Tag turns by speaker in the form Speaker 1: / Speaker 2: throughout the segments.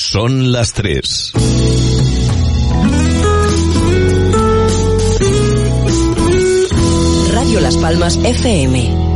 Speaker 1: Son las tres.
Speaker 2: Radio Las Palmas FM.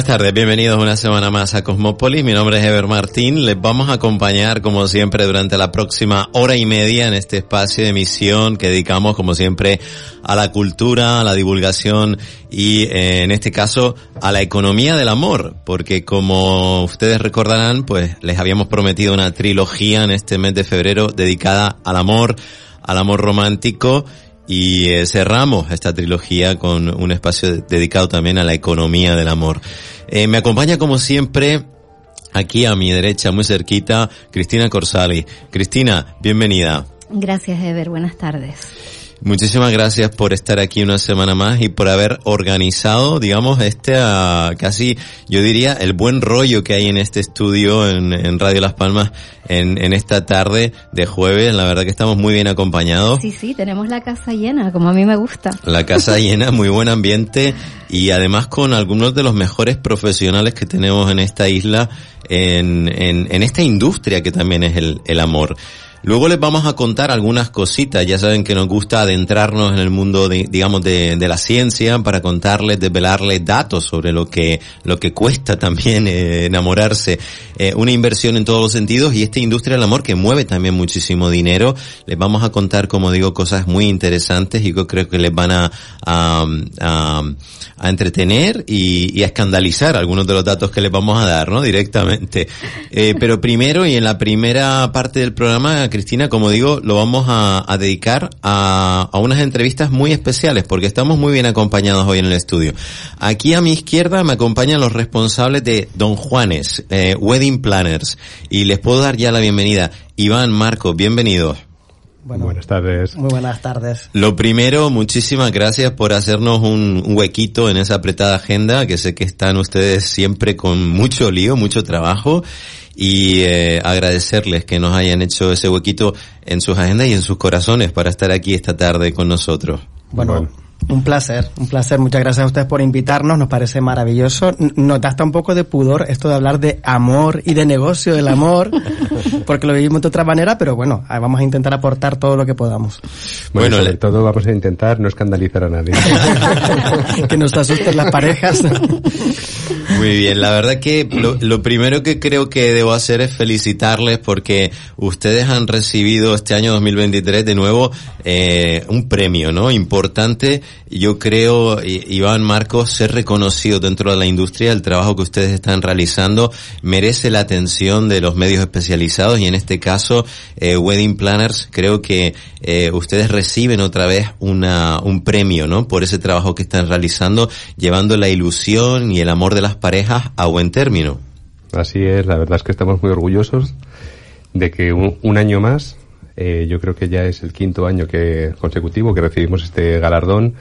Speaker 3: Buenas tardes, bienvenidos una semana más a Cosmópolis. Mi nombre es Ever Martín. Les vamos a acompañar, como siempre, durante la próxima hora y media en este espacio de emisión que dedicamos, como siempre, a la cultura, a la divulgación y, eh, en este caso, a la economía del amor. Porque, como ustedes recordarán, pues les habíamos prometido una trilogía en este mes de febrero dedicada al amor, al amor romántico y eh, cerramos esta trilogía con un espacio dedicado también a la economía del amor. Eh, me acompaña como siempre aquí a mi derecha, muy cerquita, Cristina Corsali. Cristina, bienvenida.
Speaker 4: Gracias, Ever. Buenas tardes.
Speaker 3: Muchísimas gracias por estar aquí una semana más y por haber organizado, digamos, este uh, casi, yo diría, el buen rollo que hay en este estudio en, en Radio Las Palmas en, en, esta tarde de jueves. La verdad que estamos muy bien acompañados.
Speaker 4: Sí, sí, tenemos la casa llena, como a mí me gusta.
Speaker 3: La casa llena, muy buen ambiente y además con algunos de los mejores profesionales que tenemos en esta isla, en, en, en esta industria que también es el, el amor. Luego les vamos a contar algunas cositas. Ya saben que nos gusta adentrarnos en el mundo, de, digamos, de, la ciencia para contarles, desvelarles datos sobre lo que, lo que cuesta también eh, enamorarse. Eh, una inversión en todos los sentidos y esta industria del amor que mueve también muchísimo dinero. Les vamos a contar, como digo, cosas muy interesantes y yo creo que les van a, a, a, a entretener y, y, a escandalizar algunos de los datos que les vamos a dar, ¿no? Directamente. Eh, pero primero y en la primera parte del programa Cristina, como digo, lo vamos a, a dedicar a, a, unas entrevistas muy especiales porque estamos muy bien acompañados hoy en el estudio. Aquí a mi izquierda me acompañan los responsables de Don Juanes, eh, Wedding Planners, y les puedo dar ya la bienvenida. Iván, Marco, bienvenidos.
Speaker 5: Bueno, buenas tardes.
Speaker 6: Muy buenas tardes.
Speaker 3: Lo primero, muchísimas gracias por hacernos un, un, huequito en esa apretada agenda, que sé que están ustedes siempre con mucho lío, mucho trabajo y eh, agradecerles que nos hayan hecho ese huequito en sus agendas y en sus corazones para estar aquí esta tarde con nosotros.
Speaker 6: Bueno, bueno. Un placer, un placer. Muchas gracias a ustedes por invitarnos, nos parece maravilloso. Nos da hasta un poco de pudor esto de hablar de amor y de negocio del amor, porque lo vivimos de otra manera, pero bueno, vamos a intentar aportar todo lo que podamos.
Speaker 5: Bueno, bueno sobre todo vamos a intentar no escandalizar a nadie.
Speaker 6: que nos asusten las parejas.
Speaker 3: Muy bien, la verdad que lo, lo, primero que creo que debo hacer es felicitarles porque ustedes han recibido este año 2023 de nuevo eh, un premio, ¿no? Importante. Yo creo, Iván Marcos, ser reconocido dentro de la industria, el trabajo que ustedes están realizando merece la atención de los medios especializados y en este caso, eh, Wedding Planners, creo que eh, ustedes reciben otra vez una, un premio, ¿no? Por ese trabajo que están realizando, llevando la ilusión y el amor de las parejas a buen término.
Speaker 5: Así es, la verdad es que estamos muy orgullosos de que un, un año más, eh, yo creo que ya es el quinto año que consecutivo que recibimos este galardón,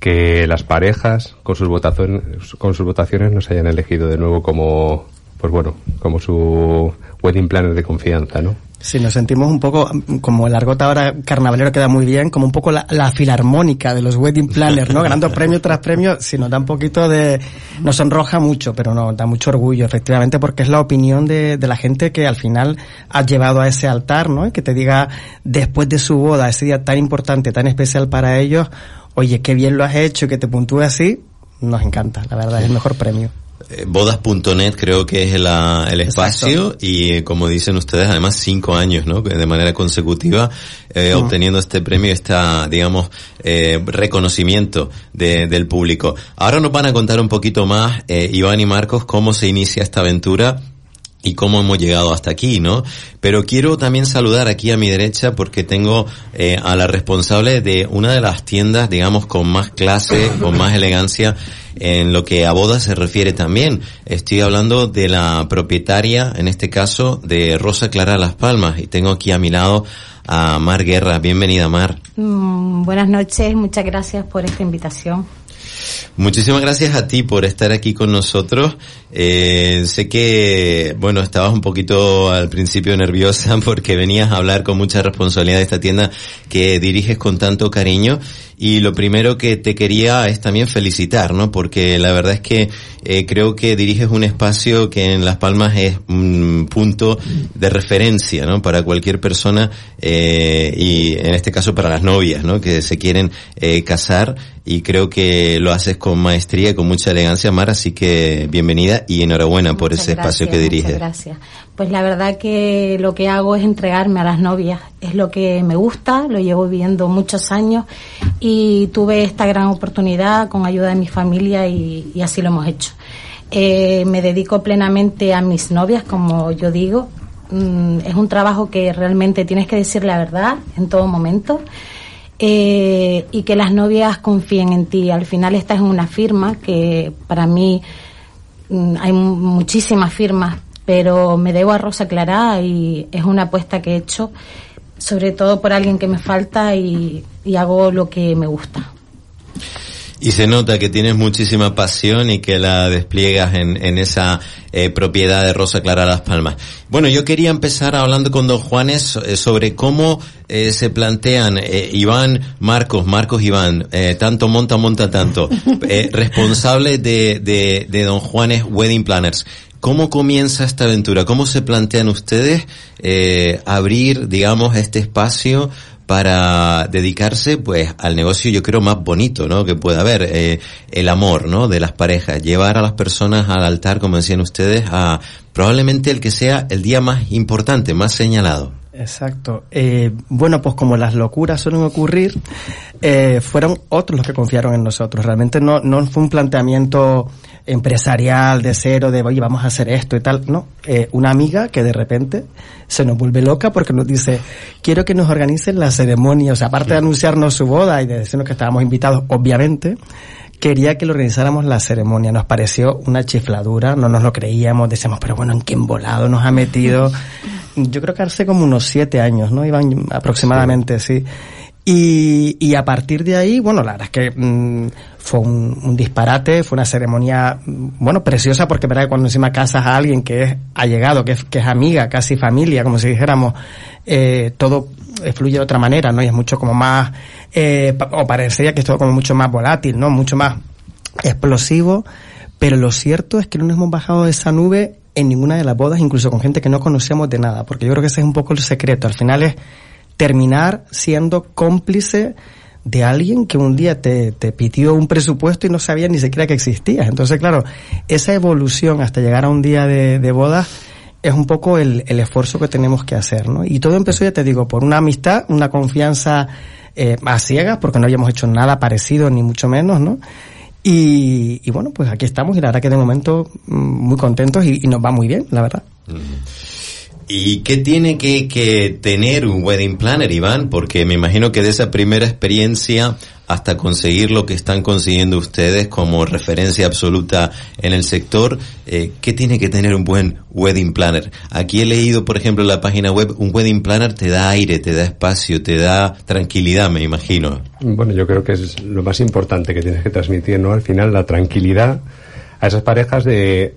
Speaker 5: que las parejas con sus votaciones, con sus votaciones nos hayan elegido de nuevo como, pues bueno, como su wedding planner de confianza, ¿no?
Speaker 6: Sí, nos sentimos un poco, como el argot ahora carnavalero queda muy bien, como un poco la, la filarmónica de los wedding planners, ¿no? Ganando premio tras premio, si nos da un poquito de, nos enroja mucho, pero nos da mucho orgullo, efectivamente, porque es la opinión de, de la gente que al final ha llevado a ese altar, ¿no? Y que te diga, después de su boda, ese día tan importante, tan especial para ellos, oye, qué bien lo has hecho, que te puntúe así, nos encanta, la verdad, es el mejor premio.
Speaker 3: Eh, bodas.net creo que es la, el espacio y eh, como dicen ustedes además cinco años no de manera consecutiva eh, obteniendo este premio esta digamos eh, reconocimiento de, del público. Ahora nos van a contar un poquito más Iván y Marcos cómo se inicia esta aventura y cómo hemos llegado hasta aquí, ¿no? Pero quiero también saludar aquí a mi derecha porque tengo eh, a la responsable de una de las tiendas, digamos, con más clase, con más elegancia en lo que a bodas se refiere también. Estoy hablando de la propietaria, en este caso, de Rosa Clara Las Palmas y tengo aquí a mi lado a Mar Guerra. Bienvenida, Mar.
Speaker 1: Mm, buenas noches, muchas gracias por esta invitación.
Speaker 3: Muchísimas gracias a ti por estar aquí con nosotros. Eh, sé que, bueno, estabas un poquito al principio nerviosa porque venías a hablar con mucha responsabilidad de esta tienda que diriges con tanto cariño. Y lo primero que te quería es también felicitar, ¿no? Porque la verdad es que eh, creo que diriges un espacio que en Las Palmas es un punto de referencia, ¿no? Para cualquier persona eh, y en este caso para las novias, ¿no? Que se quieren eh, casar y creo que lo haces con maestría y con mucha elegancia, Mar, así que bienvenida y enhorabuena por ese espacio que diriges.
Speaker 1: Muchas gracias. Pues la verdad que lo que hago es entregarme a las novias. Es lo que me gusta, lo llevo viviendo muchos años y tuve esta gran oportunidad con ayuda de mi familia y, y así lo hemos hecho. Eh, me dedico plenamente a mis novias, como yo digo. Mm, es un trabajo que realmente tienes que decir la verdad en todo momento. Eh, y que las novias confíen en ti. Al final esta es una firma que para mí mm, hay mu- muchísimas firmas, pero me debo a Rosa Clará y es una apuesta que he hecho, sobre todo por alguien que me falta y hago lo que me gusta.
Speaker 3: Y se nota que tienes muchísima pasión y que la despliegas en, en esa eh, propiedad de Rosa Clara Las Palmas. Bueno, yo quería empezar hablando con don Juanes eh, sobre cómo eh, se plantean eh, Iván, Marcos, Marcos, Iván, eh, tanto monta, monta tanto, eh, responsable de, de, de don Juanes Wedding Planners. ¿Cómo comienza esta aventura? ¿Cómo se plantean ustedes eh, abrir, digamos, este espacio para dedicarse pues al negocio yo creo más bonito no que pueda haber eh, el amor no de las parejas llevar a las personas al altar como decían ustedes a probablemente el que sea el día más importante más señalado
Speaker 6: Exacto. Eh, bueno, pues como las locuras suelen ocurrir, eh, fueron otros los que confiaron en nosotros. Realmente no, no fue un planteamiento empresarial de cero, de oye, vamos a hacer esto y tal. No, eh, una amiga que de repente se nos vuelve loca porque nos dice, quiero que nos organicen la ceremonia. O sea, aparte de anunciarnos su boda y de decirnos que estábamos invitados, obviamente, quería que le organizáramos la ceremonia. Nos pareció una chifladura, no nos lo creíamos, decíamos, pero bueno, ¿en qué embolado nos ha metido? Yo creo que hace como unos siete años, ¿no? Iban aproximadamente, sí. Y, y a partir de ahí, bueno, la verdad es que mm, fue un, disparate, fue una ceremonia, mm, bueno, preciosa porque verdad que cuando encima casas a alguien que es allegado, que es, que es amiga, casi familia, como si dijéramos, eh, todo fluye de otra manera, ¿no? Y es mucho como más, eh, o parecería que es todo como mucho más volátil, ¿no? Mucho más explosivo, pero lo cierto es que no nos hemos bajado de esa nube en ninguna de las bodas, incluso con gente que no conocemos de nada, porque yo creo que ese es un poco el secreto. Al final es terminar siendo cómplice de alguien que un día te, te pidió un presupuesto y no sabía ni siquiera que existías. Entonces, claro, esa evolución hasta llegar a un día de, de boda es un poco el, el esfuerzo que tenemos que hacer, ¿no? Y todo empezó, ya te digo, por una amistad, una confianza eh, a ciegas, porque no habíamos hecho nada parecido, ni mucho menos, ¿no? Y, y bueno, pues aquí estamos y la verdad que de momento mm, muy contentos y nos va muy bien, la verdad.
Speaker 3: ¿Y qué tiene que, que tener un wedding planner, Iván? Porque me imagino que de esa primera experiencia hasta conseguir lo que están consiguiendo ustedes como referencia absoluta en el sector, eh, ¿qué tiene que tener un buen wedding planner? Aquí he leído, por ejemplo, en la página web, un wedding planner te da aire, te da espacio, te da tranquilidad, me imagino.
Speaker 5: Bueno, yo creo que es lo más importante que tienes que transmitir, ¿no? Al final, la tranquilidad a esas parejas de,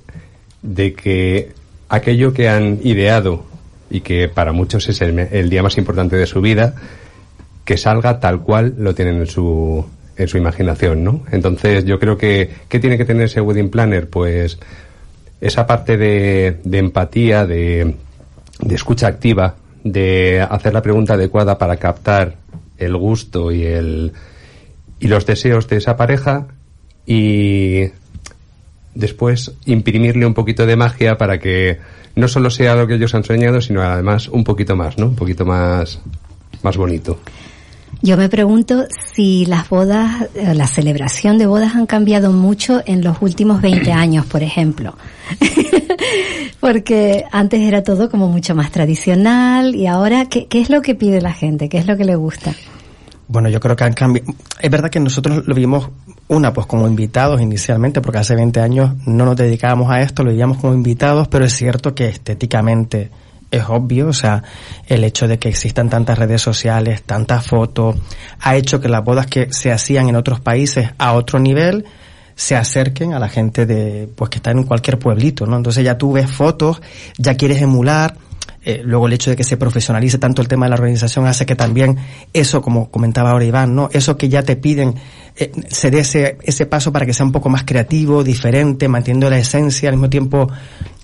Speaker 5: de que aquello que han ideado y que para muchos es el, el día más importante de su vida, que salga tal cual lo tienen en su, en su imaginación, ¿no? Entonces, yo creo que, ¿qué tiene que tener ese wedding planner? Pues, esa parte de, de empatía, de, de escucha activa, de hacer la pregunta adecuada para captar el gusto y el y los deseos de esa pareja y después imprimirle un poquito de magia para que no solo sea lo que ellos han soñado, sino además un poquito más, ¿no? Un poquito más, más bonito.
Speaker 4: Yo me pregunto si las bodas, eh, la celebración de bodas han cambiado mucho en los últimos 20 años, por ejemplo. Porque antes era todo como mucho más tradicional y ahora, ¿qué, ¿qué es lo que pide la gente? ¿Qué es lo que le gusta?
Speaker 6: Bueno, yo creo que han cambiado. Es verdad que nosotros lo vimos, una, pues como invitados inicialmente, porque hace 20 años no nos dedicábamos a esto, lo veíamos como invitados, pero es cierto que estéticamente es obvio, o sea, el hecho de que existan tantas redes sociales, tantas fotos, ha hecho que las bodas que se hacían en otros países a otro nivel se acerquen a la gente de, pues que está en cualquier pueblito, ¿no? Entonces ya tú ves fotos, ya quieres emular, eh, luego el hecho de que se profesionalice tanto el tema de la organización hace que también eso, como comentaba ahora Iván, ¿no? Eso que ya te piden, eh, se dé ese, ese paso para que sea un poco más creativo, diferente, manteniendo la esencia al mismo tiempo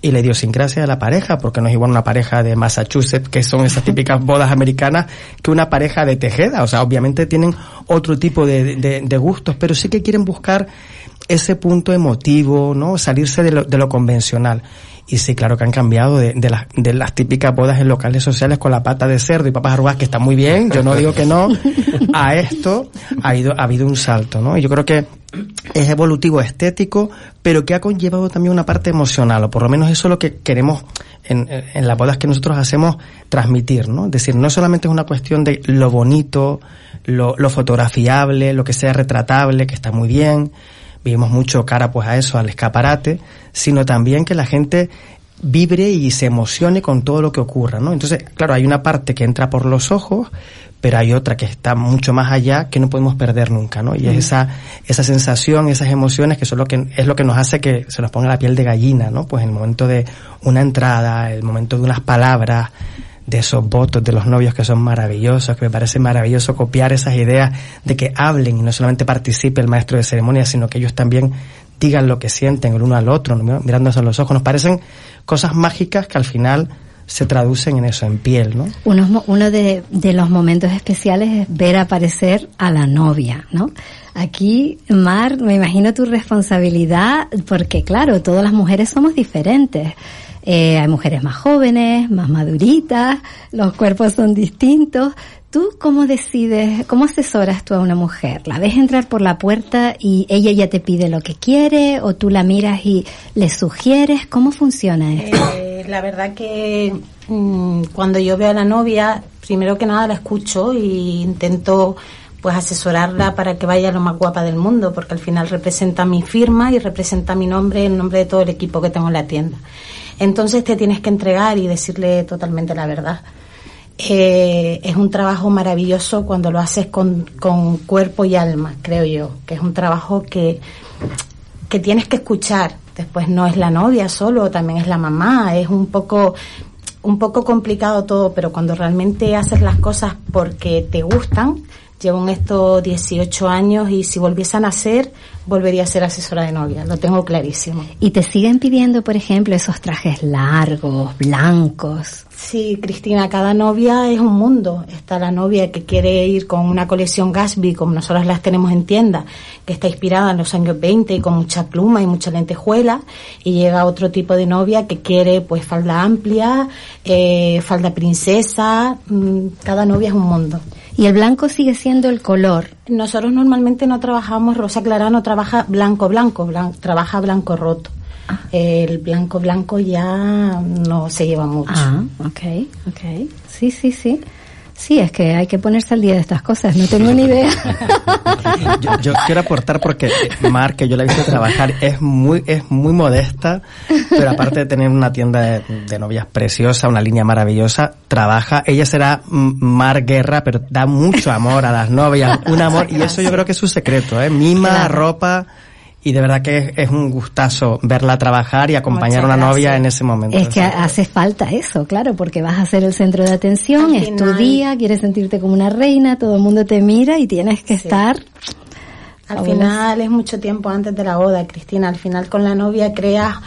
Speaker 6: y la idiosincrasia de la pareja, porque no es igual una pareja de Massachusetts, que son esas típicas bodas americanas, que una pareja de Tejeda. O sea, obviamente tienen otro tipo de, de, de gustos, pero sí que quieren buscar ese punto emotivo, ¿no? Salirse de lo, de lo convencional. Y sí, claro que han cambiado de, de, las, de las típicas bodas en locales sociales con la pata de cerdo y papas arrugadas, que está muy bien, yo no digo que no, a esto ha, ido, ha habido un salto, ¿no? Y yo creo que es evolutivo, estético, pero que ha conllevado también una parte emocional, o por lo menos eso es lo que queremos en, en las bodas que nosotros hacemos transmitir, ¿no? Es decir, no solamente es una cuestión de lo bonito, lo, lo fotografiable, lo que sea retratable, que está muy bien, vimos mucho cara pues a eso, al escaparate, sino también que la gente vibre y se emocione con todo lo que ocurra, ¿no? Entonces, claro, hay una parte que entra por los ojos, pero hay otra que está mucho más allá que no podemos perder nunca, ¿no? Y es esa, esa sensación, esas emociones que son lo que, es lo que nos hace que se nos ponga la piel de gallina, ¿no? Pues en el momento de una entrada, el momento de unas palabras, de esos votos de los novios que son maravillosos, que me parece maravilloso copiar esas ideas de que hablen y no solamente participe el maestro de ceremonia, sino que ellos también digan lo que sienten el uno al otro, mirándose a los ojos. Nos parecen cosas mágicas que al final se traducen en eso, en piel, ¿no?
Speaker 4: Uno, uno de, de, los momentos especiales es ver aparecer a la novia, ¿no? Aquí, Mar, me imagino tu responsabilidad, porque claro, todas las mujeres somos diferentes. Eh, hay mujeres más jóvenes, más maduritas, los cuerpos son distintos. ¿Tú cómo decides, cómo asesoras tú a una mujer? ¿La ves entrar por la puerta y ella ya te pide lo que quiere o tú la miras y le sugieres? ¿Cómo funciona esto?
Speaker 1: Eh, la verdad que mmm, cuando yo veo a la novia, primero que nada la escucho y intento pues asesorarla para que vaya lo más guapa del mundo, porque al final representa mi firma y representa mi nombre, el nombre de todo el equipo que tengo en la tienda. Entonces te tienes que entregar y decirle totalmente la verdad. Eh, es un trabajo maravilloso cuando lo haces con, con, cuerpo y alma, creo yo, que es un trabajo que, que tienes que escuchar. Después no es la novia solo, también es la mamá, es un poco un poco complicado todo, pero cuando realmente haces las cosas porque te gustan, llevo en esto 18 años y si volviese a nacer, volvería a ser asesora de novia, lo tengo clarísimo.
Speaker 4: ¿Y te siguen pidiendo, por ejemplo, esos trajes largos, blancos?
Speaker 1: Sí, Cristina, cada novia es un mundo. Está la novia que quiere ir con una colección Gatsby, como nosotros las tenemos en tienda, que está inspirada en los años 20 y con mucha pluma y mucha lentejuela, y llega otro tipo de novia que quiere pues falda amplia, eh, falda princesa, mm, cada novia es un mundo.
Speaker 4: ¿Y el blanco sigue siendo el color?
Speaker 1: Nosotros normalmente no trabajamos, Rosa Clara no trabaja blanco blanco, blanco trabaja blanco roto. Ah. El blanco blanco ya no se lleva mucho.
Speaker 4: Ah, ok, ok. Sí, sí, sí. Sí, es que hay que ponerse al día de estas cosas, no tengo ni idea.
Speaker 6: yo, yo, quiero aportar porque Mar, que yo la he visto trabajar, es muy, es muy modesta, pero aparte de tener una tienda de, de, novias preciosa, una línea maravillosa, trabaja, ella será Mar Guerra, pero da mucho amor a las novias, un amor, y eso yo creo que es su secreto, ¿eh? Mima, claro. ropa, y de verdad que es, es, un gustazo verla trabajar y acompañar a una novia en ese momento.
Speaker 4: Es que hace falta eso, claro, porque vas a ser el centro de atención, Al es final... tu día, quieres sentirte como una reina, todo el mundo te mira y tienes que sí. estar...
Speaker 1: Al final es mucho tiempo antes de la boda, Cristina. Al final con la novia creas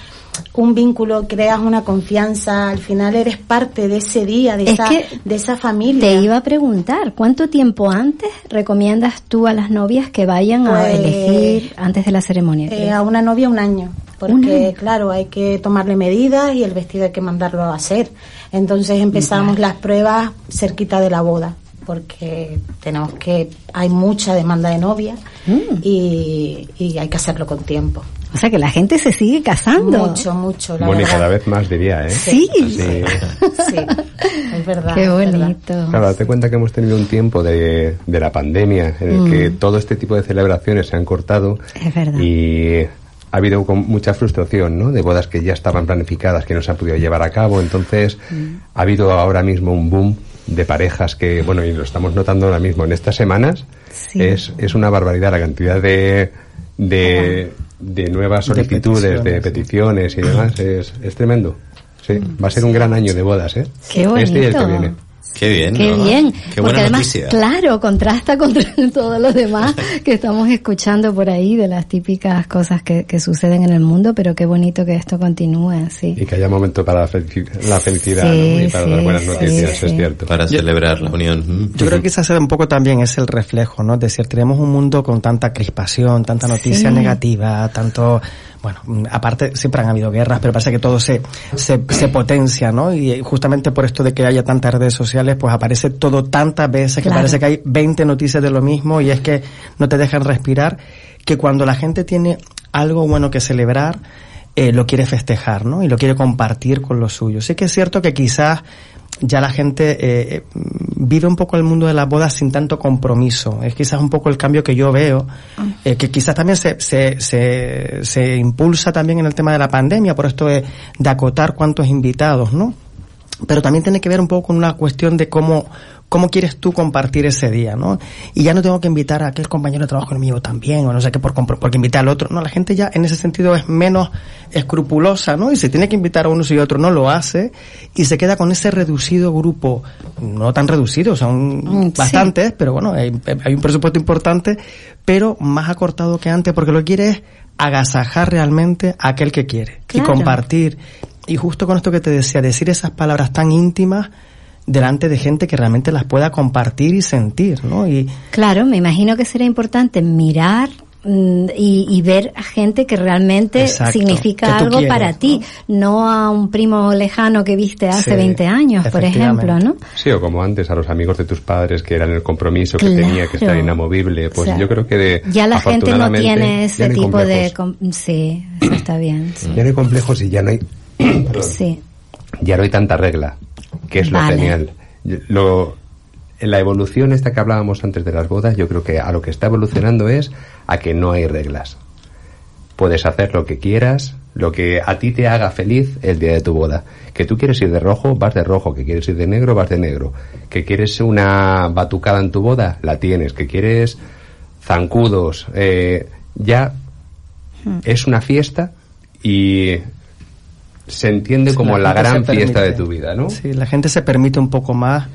Speaker 1: un vínculo, creas una confianza, al final eres parte de ese día, de,
Speaker 4: es
Speaker 1: esa, de esa familia.
Speaker 4: Te iba a preguntar, ¿cuánto tiempo antes recomiendas tú a las novias que vayan pues, a elegir antes de la ceremonia?
Speaker 1: Eh, a una novia un año. porque claro, hay que tomarle medidas y el vestido hay que mandarlo a hacer. Entonces empezamos las pruebas cerquita de la boda porque tenemos que hay mucha demanda de novia
Speaker 4: Mm.
Speaker 1: y, y hay que hacerlo con tiempo.
Speaker 4: O sea que la gente se sigue casando.
Speaker 1: Mucho, mucho, la
Speaker 5: Bueno, y cada vez más diría, ¿eh?
Speaker 4: Sí.
Speaker 5: Así-
Speaker 1: Sí, es verdad.
Speaker 4: Qué
Speaker 1: es verdad.
Speaker 4: bonito.
Speaker 5: Claro, date cuenta que hemos tenido un tiempo de, de la pandemia en el que todo este tipo de celebraciones se han cortado
Speaker 4: Es verdad.
Speaker 5: y ha habido con mucha frustración, ¿no? De bodas que ya estaban planificadas que no se han podido llevar a cabo. Entonces, ha habido ahora mismo un boom de parejas que, bueno, y lo estamos notando ahora mismo en estas semanas.
Speaker 4: Sí.
Speaker 5: Es, es una barbaridad la cantidad de, de, de nuevas solicitudes, de peticiones, y demás. Es, es tremendo. Sí, va a ser un gran año de bodas, ¿eh?
Speaker 4: Qué
Speaker 5: Este y el que viene.
Speaker 3: Qué bien,
Speaker 4: Qué
Speaker 3: ¿no?
Speaker 4: bien.
Speaker 3: Qué
Speaker 4: Porque
Speaker 3: buena
Speaker 4: además,
Speaker 3: noticia.
Speaker 4: claro, contrasta contra todos los demás que estamos escuchando por ahí de las típicas cosas que, que suceden en el mundo, pero qué bonito que esto continúe, sí.
Speaker 5: Y que haya momento para la, felici- la felicidad
Speaker 4: Sí,
Speaker 5: ¿no? y para
Speaker 4: sí,
Speaker 5: las buenas noticias,
Speaker 4: sí.
Speaker 5: es cierto.
Speaker 3: Para celebrar la unión. Mm.
Speaker 6: Yo creo que quizás un poco también es el reflejo, ¿no? Es decir, tenemos un mundo con tanta crispación, tanta noticia
Speaker 4: Sí.
Speaker 6: negativa, tanto, bueno, aparte siempre han habido guerras, pero parece que todo se, se, se potencia, ¿no? Y eh, justamente por esto de que haya tantas redes sociales, pues aparece todo tantas veces que
Speaker 4: Claro.
Speaker 6: parece que hay 20 noticias de lo mismo y es que no te dejan respirar, que cuando la gente tiene algo bueno que celebrar, eh, lo quiere festejar, ¿no? Y lo quiere compartir con los suyos. Sí que es cierto que quizás ya la gente eh, eh, vive un poco el mundo de las bodas sin tanto compromiso. Es quizás un poco el cambio que yo veo, eh, que quizás también se, se, se, se impulsa también en el tema de la pandemia, por esto de, de acotar cuántos invitados, ¿no? Pero también tiene que ver un poco con una cuestión de cómo, cómo quieres tú compartir ese día, ¿no? Y ya no tengo que invitar a aquel compañero de trabajo conmigo también, o no sé qué, por, porque invitar al otro. No, la gente ya en ese sentido es menos escrupulosa, ¿no? Y si tiene que invitar a uno y otro, no lo hace, y se queda con ese reducido grupo, no tan reducido, son
Speaker 4: Mm, sí.
Speaker 6: bastantes, pero bueno, hay, hay un presupuesto importante, pero más acortado que antes, porque lo que quiere es agasajar realmente a aquel que quiere y
Speaker 4: Claro.
Speaker 6: compartir. Y justo con esto que te decía, decir esas palabras tan íntimas delante de gente que realmente las pueda compartir y sentir, ¿no? Y
Speaker 4: Claro, me imagino que será importante mirar mm, y, y ver a gente que realmente
Speaker 6: Exacto,
Speaker 4: significa
Speaker 6: que
Speaker 4: algo
Speaker 6: quieres,
Speaker 4: para ti, no a un primo lejano que viste hace
Speaker 6: Sí,
Speaker 4: 20 años, por ejemplo, ¿no?
Speaker 5: Sí, o como antes a los amigos de tus padres que eran el compromiso que tenía que estar inamovible. Pues
Speaker 4: O sea,
Speaker 5: yo creo que de,
Speaker 4: ya la gente no tiene ese
Speaker 5: no
Speaker 4: tipo de... Sí, eso está bien. sí.
Speaker 5: Ya no hay complejos y ya no hay,
Speaker 4: Sí,
Speaker 5: ya no hay tanta regla, que es lo genial. Lo, la evolución esta que hablábamos antes de las bodas, yo creo que a lo que está evolucionando es a que no hay reglas. Puedes hacer lo que quieras, lo que a ti te haga feliz el día de tu boda. Que tú quieres ir de rojo, vas de rojo. Que quieres ir de negro, vas de negro. Que quieres una batucada en tu boda, la tienes. Que quieres zancudos, eh, ya es una fiesta y se entiende como la, gran fiesta de tu vida, ¿no?
Speaker 6: Sí, la gente se permite un poco más.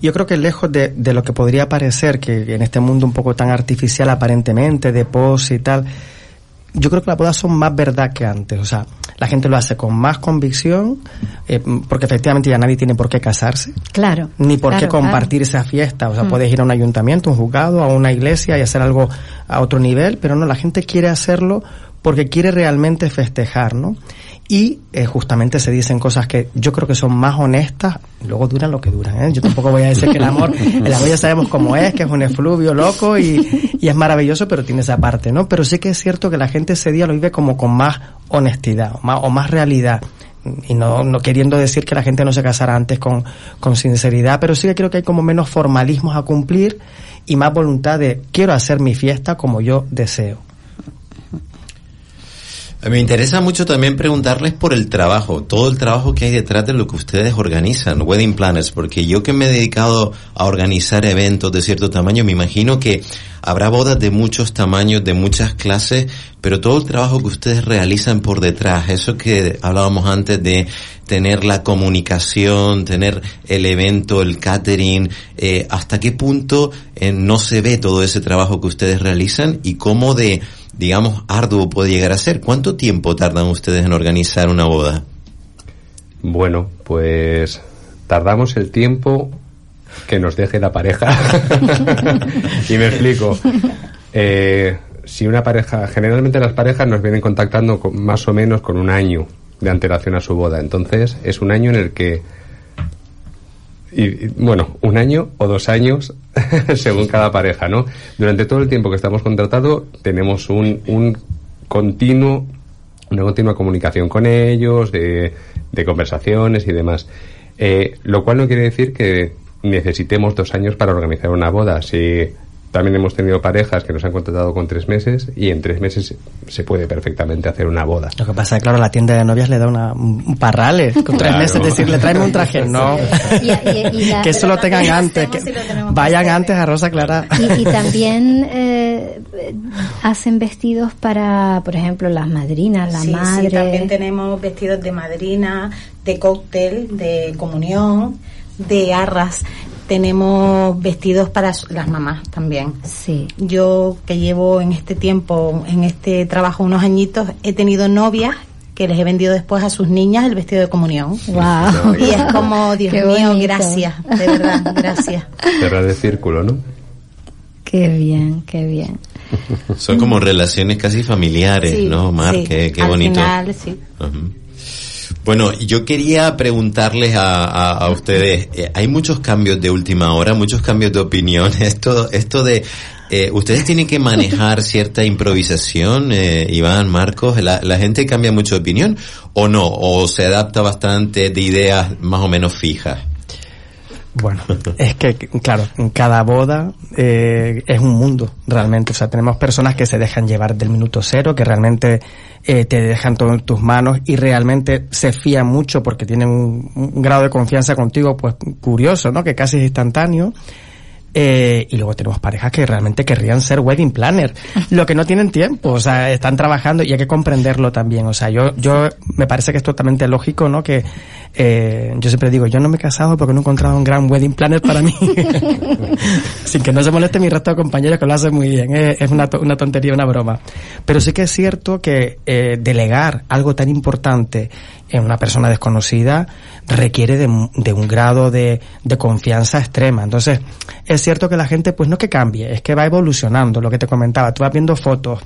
Speaker 6: Yo creo que lejos de, de lo que podría parecer, que en este mundo un poco tan artificial aparentemente, de pose y tal, yo creo que las bodas son más verdad que antes. O sea, la gente lo hace con más convicción, eh, porque efectivamente ya nadie tiene por qué casarse,
Speaker 4: claro.
Speaker 6: ni por qué
Speaker 4: claro, Mm.
Speaker 6: compartir esa fiesta. O sea, puedes ir a un ayuntamiento, un juzgado, a una iglesia y hacer algo a otro nivel, pero no, la gente quiere hacerlo porque quiere realmente festejar, ¿no? Y eh, justamente se dicen cosas que yo creo que son más honestas, luego duran lo que duran, ¿eh? Yo tampoco voy a decir que el amor, el amor ya sabemos cómo es, que es un efluvio loco y, y es maravilloso, pero tiene esa parte, ¿no? Pero sí que es cierto que la gente ese día lo vive como con más honestidad, o más, o más realidad y no, no queriendo decir que la gente no se casara antes con, con sinceridad, pero sí que creo que hay como menos formalismos a cumplir y más voluntad de quiero hacer mi fiesta como yo deseo.
Speaker 3: Me interesa mucho también preguntarles por el trabajo, todo el trabajo que hay detrás de lo que ustedes organizan, Wedding Planners, porque yo que me he dedicado a organizar eventos de cierto tamaño, me imagino que habrá bodas de muchos tamaños, de muchas clases, pero todo el trabajo que ustedes realizan por detrás, eso que hablábamos antes de tener la comunicación, tener el evento, el catering, eh, hasta qué punto eh, no se ve todo ese trabajo que ustedes realizan y cómo de digamos, arduo puede llegar a ser. ¿Cuánto tiempo tardan ustedes en organizar una boda?
Speaker 5: Bueno, pues tardamos el tiempo que nos deje la pareja. y me explico. Eh, si una pareja, generalmente las parejas nos vienen contactando con, más o menos con un año de antelación a su boda. Entonces, es un año en el que y, bueno, un año o dos años según cada pareja, ¿no? Durante todo el tiempo que estamos contratados tenemos un, un continuo, una continua comunicación con ellos, de, de conversaciones y demás. Eh, lo cual no quiere decir que necesitemos dos años para organizar una boda. Si también hemos tenido parejas que nos han contratado con tres meses y en tres meses se puede perfectamente hacer una boda.
Speaker 6: Lo que pasa es que, claro, la tienda de novias le da una, un parrales con tres meses, decirle, tráeme un traje. No, que eso lo tengan antes, que vayan antes a Rosa Clara.
Speaker 4: Y, y también eh, hacen vestidos para, por ejemplo, las madrinas, la
Speaker 1: sí,
Speaker 4: madre.
Speaker 1: Sí, también tenemos vestidos de madrina, de cóctel, de comunión, de arras tenemos vestidos para las mamás también.
Speaker 4: Sí.
Speaker 1: Yo que llevo en este tiempo, en este trabajo unos añitos, he tenido novias que les he vendido después a sus niñas el vestido de comunión.
Speaker 4: Wow.
Speaker 1: Y es como, Dios
Speaker 4: Qué
Speaker 1: mío,
Speaker 4: bonito.
Speaker 1: gracias, de verdad, gracias.
Speaker 5: Cerrar el círculo, ¿no?
Speaker 4: Qué bien, qué bien.
Speaker 3: Son como relaciones casi familiares,
Speaker 1: Sí,
Speaker 3: ¿no, Mar?
Speaker 1: sí.
Speaker 3: Qué, qué
Speaker 1: Al
Speaker 3: bonito.
Speaker 1: final, sí.
Speaker 3: Bueno, yo quería preguntarles a, a, a ustedes, eh, hay muchos cambios de última hora, muchos cambios de opinión, esto, esto de, eh, ustedes tienen que manejar cierta improvisación, eh, Iván, Marcos, la, la gente cambia mucho de opinión o no, o se adapta bastante de ideas más o menos fijas.
Speaker 6: Bueno, es que, claro, cada boda eh, es un mundo, realmente. O sea, tenemos personas que se dejan llevar del minuto cero, que realmente eh, te dejan todo en tus manos y realmente se fían mucho porque tienen un, un grado de confianza contigo, pues curioso, ¿no? Que casi es instantáneo. Eh, y luego tenemos parejas que realmente querrían ser wedding planner, lo que no tienen tiempo, o sea, están trabajando y hay que comprenderlo también. O sea, yo, yo me parece que es totalmente lógico, ¿no? Que eh, yo siempre digo, yo no me he casado porque no he encontrado un gran wedding planner para mí. Sin que no se moleste mi resto de compañeros que lo hacen muy bien, eh, es una, una tontería, una broma. Pero sí que es cierto que eh, delegar algo tan importante en una persona desconocida requiere de, de un grado de, de confianza extrema. Entonces, es cierto que la gente, pues no que cambie, es que va evolucionando, lo que te comentaba, tú vas viendo fotos,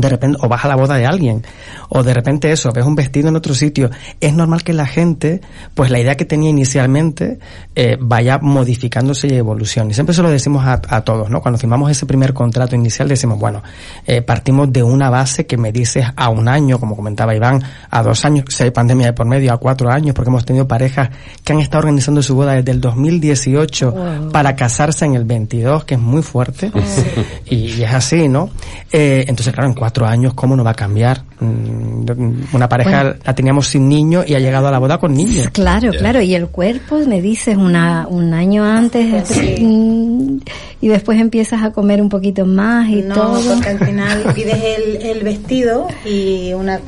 Speaker 6: de repente, o vas a la boda de alguien, o de repente eso, ves un vestido en otro sitio, es normal que la gente, pues la idea que tenía inicialmente, eh, vaya modificándose y evolucione. Y siempre se lo decimos a, a todos, ¿no? Cuando firmamos ese primer contrato inicial decimos, bueno, eh, partimos de una base que me dices a un año, como comentaba Iván, a dos años, si hay pandemia de por medio, a cuatro años, porque hemos tenido parejas que han estado organizando su boda desde el 2018
Speaker 4: Wow.
Speaker 6: para casarse en el 22, que es muy fuerte. Y, y es así, ¿no? Eh, entonces, claro, en cuatro años, ¿cómo no va a cambiar? Mm, Una pareja
Speaker 4: Bueno.
Speaker 6: la teníamos sin niño y ha llegado a la boda con niños.
Speaker 4: Claro, claro, y el cuerpo, me dices, una, un año antes mm, y después empiezas a comer un poquito más y
Speaker 1: no,
Speaker 4: todo.
Speaker 1: porque al final pides el, el vestido y una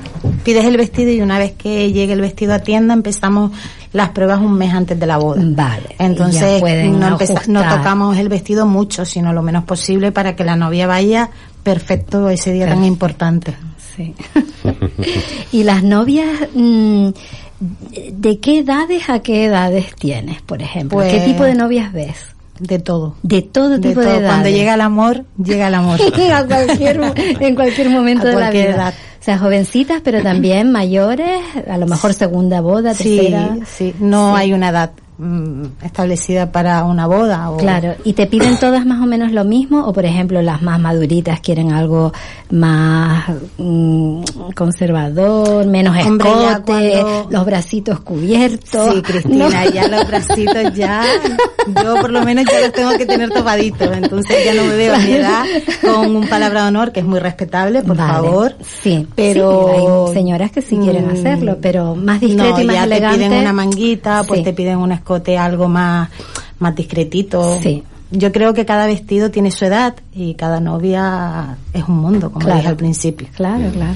Speaker 1: pides el vestido y una vez que llegue el vestido a tienda empezamos las pruebas un mes antes de la boda.
Speaker 4: Vale,
Speaker 1: Entonces no, empeza- no tocamos el vestido mucho, sino lo menos posible para que la novia vaya perfecto ese día tan importante.
Speaker 4: Sí. y las novias, mm, ¿de qué edades a qué edades tienes, por ejemplo? ¿Qué
Speaker 1: Pues-
Speaker 4: tipo de novias ves?
Speaker 1: De todo.
Speaker 4: De todo
Speaker 1: De
Speaker 4: tipo de,
Speaker 1: todo.
Speaker 4: edades.
Speaker 1: Cuando llega el amor, llega el amor.
Speaker 4: a cualquier, en cualquier momento
Speaker 1: A
Speaker 4: de la vida.
Speaker 1: edad.
Speaker 4: O sea, jovencitas, pero también mayores, a lo mejor segunda boda,
Speaker 1: Sí,
Speaker 4: tercera.
Speaker 1: sí. No
Speaker 4: Sí.
Speaker 1: hay una edad mm, establecida para una boda. O...
Speaker 4: Claro, y te piden todas más o menos lo mismo, o por ejemplo las más maduritas quieren algo más mm, conservador, menos
Speaker 1: Hombre, ya
Speaker 4: escote,
Speaker 1: cuando-
Speaker 4: los bracitos cubiertos.
Speaker 1: Sí, Cristina,
Speaker 4: ¿no?
Speaker 1: ya los bracitos ya, yo por lo menos ya los tengo que tener topaditos, entonces ya no me veo a mi edad con un palabra de honor que es muy respetable, por
Speaker 4: Vale,
Speaker 1: favor.
Speaker 4: Sí,
Speaker 1: pero
Speaker 4: sí, hay señoras que sí quieren
Speaker 1: mm,
Speaker 4: hacerlo, pero más discreto
Speaker 1: no,
Speaker 4: y más
Speaker 1: ya
Speaker 4: elegante.
Speaker 1: te piden una manguita, pues
Speaker 4: Sí.
Speaker 1: te piden un algo más, más discretito.
Speaker 4: Sí.
Speaker 1: Yo creo que cada vestido tiene su edad y cada novia es un mundo, como
Speaker 4: Claro.
Speaker 1: dije al principio.
Speaker 4: Claro, claro.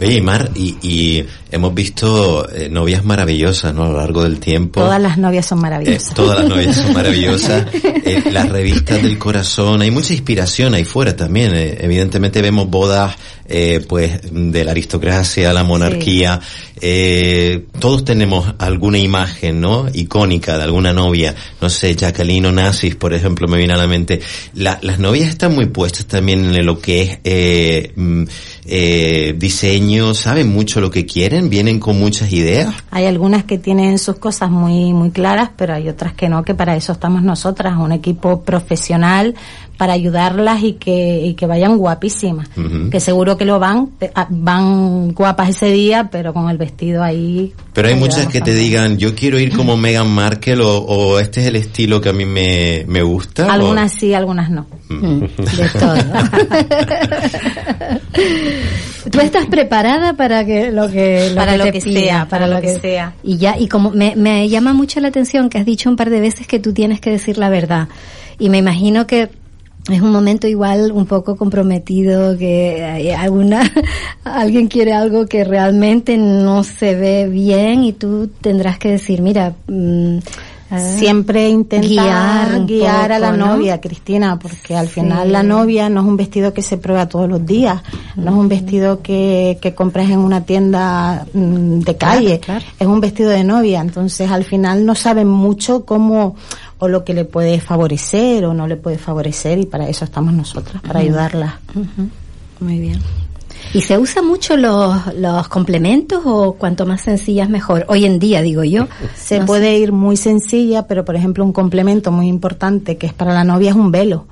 Speaker 3: Oye, Mar, y, y hemos visto eh, novias maravillosas, ¿no? A lo largo del tiempo.
Speaker 1: Todas las novias son
Speaker 3: Eh,
Speaker 1: maravillosas.
Speaker 3: todas las novias son maravillosas. Eh, las revistas del corazón, hay mucha inspiración ahí fuera también. Eh, evidentemente vemos bodas, eh, pues, de la aristocracia, la monarquía. Eh, todos tenemos alguna imagen, ¿no? Icónica de alguna novia. No sé, Jacqueline Onassis, por ejemplo, me viene a la mente. La- las novias están muy puestas también en lo que es eh, mm, eh, diseño, saben mucho lo que quieren, vienen con muchas ideas.
Speaker 1: Hay algunas que tienen sus cosas muy muy claras, pero hay otras que no, que para eso estamos nosotras, un equipo profesional para ayudarlas y que, y que vayan guapísimas. Que seguro que lo van, ah, van guapas ese día, pero con el vestido ahí.
Speaker 3: Pero hay muchas que te digan, yo quiero ir como Meghan Markle o, o este es el estilo que a mí me, me gusta.
Speaker 1: Algunas sí, algunas no.
Speaker 4: De todo. Tú estás preparada para que lo que lo
Speaker 1: para
Speaker 4: que
Speaker 1: lo que
Speaker 4: pida,
Speaker 1: sea, para lo que sea.
Speaker 4: Y ya y como me, me llama mucho la atención que has dicho un par de veces que tú tienes que decir la verdad. Y me imagino que es un momento igual un poco comprometido que hay alguna alguien quiere algo que realmente no se ve bien y tú tendrás que decir mira mm, ah,
Speaker 1: Siempre intenta
Speaker 4: guiar
Speaker 1: a la novia, Cristina, porque al
Speaker 4: Sí.
Speaker 1: final la novia no es un vestido que se prueba todos los días, no es un vestido que, que compras en una tienda mm, de calle,
Speaker 4: claro.
Speaker 1: es un vestido de novia, entonces al final no saben mucho cómo o lo que le puede favorecer o no le puede favorecer y para eso estamos nosotras, para ayudarla.
Speaker 4: Muy bien. ¿Y se usa mucho los, los complementos o cuanto más sencillas mejor? Hoy en día, digo yo.
Speaker 1: Se
Speaker 4: No
Speaker 1: puede ir muy sencilla, pero por ejemplo un complemento muy importante que es para la novia es un velo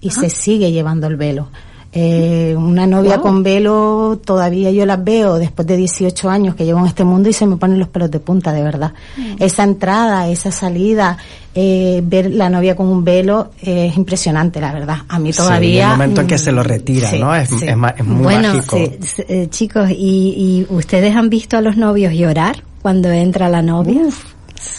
Speaker 1: y se sigue llevando el velo. Eh, una novia
Speaker 4: Wow.
Speaker 1: con velo todavía yo las veo después de 18 años que llevo en este mundo y se me ponen los pelos de punta, de verdad. Esa entrada, esa salida, eh, ver la novia con un velo eh, es impresionante, la verdad. A mí
Speaker 6: Sí,
Speaker 1: todavía...
Speaker 6: el momento en que
Speaker 1: mm,
Speaker 6: se lo retira,
Speaker 1: sí,
Speaker 6: ¿no? Es,
Speaker 1: sí.
Speaker 6: es, muy
Speaker 4: bueno,
Speaker 6: mágico.
Speaker 4: sí, sí, eh, chicos, ¿y, ¿y ustedes han visto a los novios llorar cuando entra la novia?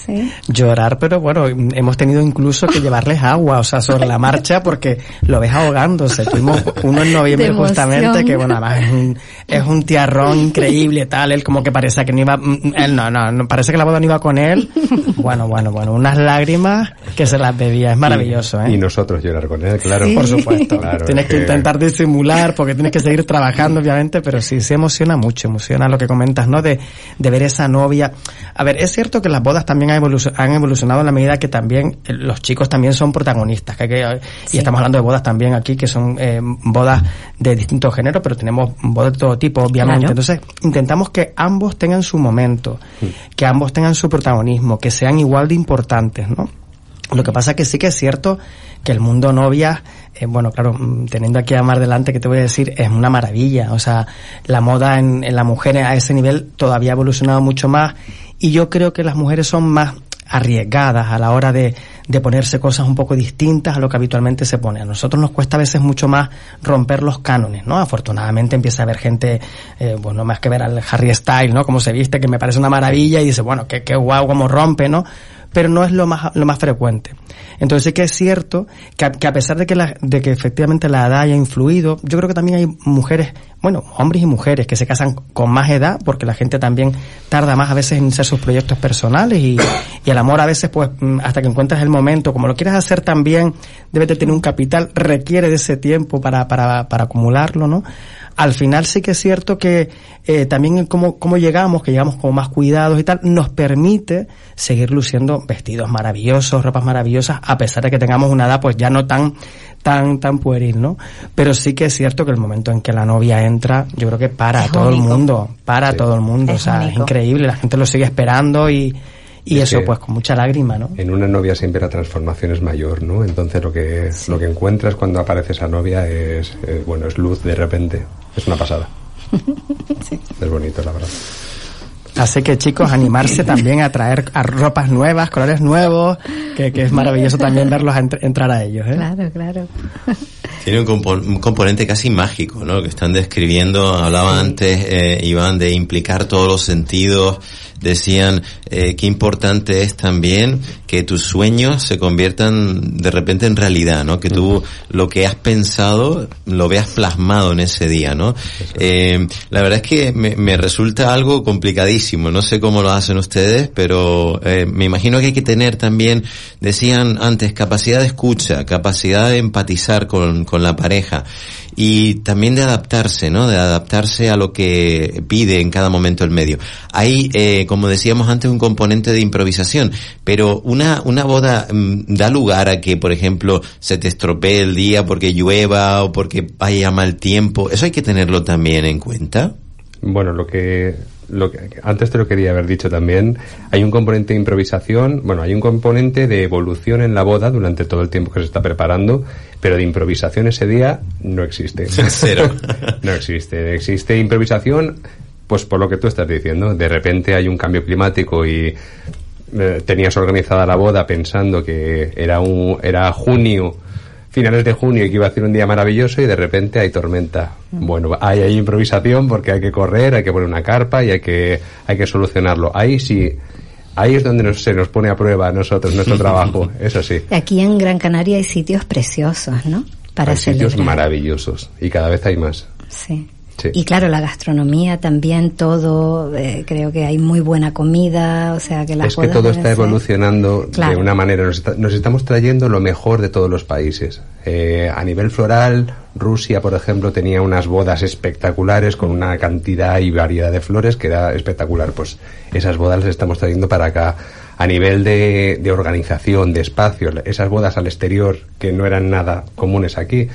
Speaker 4: Sí.
Speaker 6: Llorar, pero bueno, hemos tenido incluso que llevarles agua, o sea, sobre la marcha, porque lo ves ahogándose. Tuvimos uno en noviembre justamente, que bueno, además es un, es un tiarrón increíble, tal, él como que parece que no iba, mm, él no, no, no, parece que la boda no iba con él. Bueno, bueno, bueno, unas lágrimas que se las bebía, es maravilloso, ¿eh?
Speaker 5: Y nosotros llorar con él, claro.
Speaker 6: Por supuesto.
Speaker 5: Claro,
Speaker 6: tienes
Speaker 5: es
Speaker 6: que intentar disimular porque tienes que seguir trabajando, obviamente, pero sí, se emociona mucho, emociona lo que comentas, ¿no? De, de ver esa novia. A ver, es cierto que las bodas también han, evoluc- han evolucionado en la medida que también eh, los chicos también son protagonistas, que hay que- y estamos hablando de bodas también aquí, que son eh, bodas de distintos géneros, pero tenemos bodas de todo tipo, obviamente.
Speaker 4: Claro.
Speaker 6: Entonces, intentamos que ambos tengan su momento, que ambos tengan su protagonismo, que sean igual de importantes, ¿no? Lo que pasa es que sí que es cierto que el mundo novia, eh, bueno, claro, mm, teniendo aquí a Mar delante, que te voy a decir, es una maravilla. O sea, la moda en, en la mujer a ese nivel todavía ha evolucionado mucho más y yo creo que las mujeres son más arriesgadas a la hora de, de ponerse cosas un poco distintas a lo que habitualmente se pone. A nosotros nos cuesta a veces mucho más romper los cánones, ¿no? Afortunadamente empieza a haber gente, eh, bueno, más que ver al Harry Styles, ¿no? Como se viste, que me parece una maravilla y dice, bueno, qué, qué guau, cómo rompe, ¿no? Pero no es lo más, lo más frecuente. Entonces sí que es cierto que a, que a pesar de que, la, de que efectivamente la edad haya influido, yo creo que también hay mujeres, bueno, hombres y mujeres que se casan con más edad porque la gente también tarda más a veces en hacer sus proyectos personales y, y el amor a veces pues mm, hasta que encuentras el momento, como lo quieres hacer también, debes de tener un capital, requiere de ese tiempo para, para, para acumularlo, ¿no? Al final sí que es cierto que eh, también cómo, cómo llegamos, que llegamos con más cuidados y tal, nos permite seguir luciendo vestidos maravillosos, ropas maravillosas, a pesar de que tengamos una edad pues ya no tan, tan, tan pueril, ¿no? Pero sí que es cierto que el momento en que la novia entra, yo creo que para
Speaker 1: Es
Speaker 6: todo el mundo, para
Speaker 5: Sí.
Speaker 6: todo el mundo,
Speaker 1: Es
Speaker 6: o sea, es increíble, la gente lo sigue esperando y, y
Speaker 5: Es
Speaker 6: eso pues con mucha lágrima, ¿no?
Speaker 5: En una novia siempre la transformación es mayor, ¿no? Entonces lo que lo que encuentras cuando aparece esa novia es eh, bueno es luz de repente, es una pasada. Es bonito la verdad.
Speaker 6: Así que chicos, animarse también a traer a ropas nuevas, colores nuevos, que, que es maravilloso también verlos a entr- entrar a ellos, ¿eh?
Speaker 4: Claro, claro.
Speaker 3: Tiene un, compo- un componente casi mágico, ¿no? Que están describiendo, hablaba antes eh, Iván de implicar todos los sentidos, decían eh, qué importante es también que tus sueños se conviertan de repente en realidad, ¿no? Que tú lo que has pensado lo veas plasmado en ese día, ¿no? Eh, la verdad es que me, me resulta algo complicadísimo, no sé cómo lo hacen ustedes, pero eh, me imagino que hay que tener también, decían antes, capacidad de escucha, capacidad de empatizar con, con la pareja y también de adaptarse, ¿no? De adaptarse a lo que pide en cada momento el medio. Hay eh, como decíamos antes, un componente de improvisación. Pero una, una boda mm, da lugar a que, por ejemplo, se te estropee el día porque llueva o porque vaya mal tiempo. Eso hay que tenerlo también en cuenta.
Speaker 5: Bueno, lo que, lo que antes te lo quería haber dicho también, hay un componente de improvisación, bueno, hay un componente de evolución en la boda durante todo el tiempo que se está preparando, pero de improvisación ese día no existe.
Speaker 3: Cero.
Speaker 5: no existe. Existe improvisación, pues por lo que tú estás diciendo. De repente hay un cambio climático y eh, tenías organizada la boda pensando que era un, era junio finales de junio y que iba a ser un día maravilloso y de repente hay tormenta. Bueno, hay, hay improvisación porque hay que correr, hay que poner una carpa y hay que, hay que solucionarlo. Ahí sí, ahí es donde nos, se nos pone a prueba a nosotros, nuestro trabajo, eso sí.
Speaker 4: Aquí en Gran Canaria hay sitios preciosos, ¿no?
Speaker 5: Para hay sitios maravillosos y cada vez hay más.
Speaker 4: Sí. Y claro, la gastronomía también, todo, eh, creo que hay muy buena comida, o sea que las
Speaker 5: Es que todo está evolucionando de una manera, nos, estamos trayendo lo mejor de todos los países. Eh, a nivel floral, Rusia, por ejemplo, tenía unas bodas espectaculares con una cantidad y variedad de flores que era espectacular. Pues esas bodas las estamos trayendo para acá. A nivel de, de organización, de espacios, esas bodas al exterior que no eran nada comunes aquí,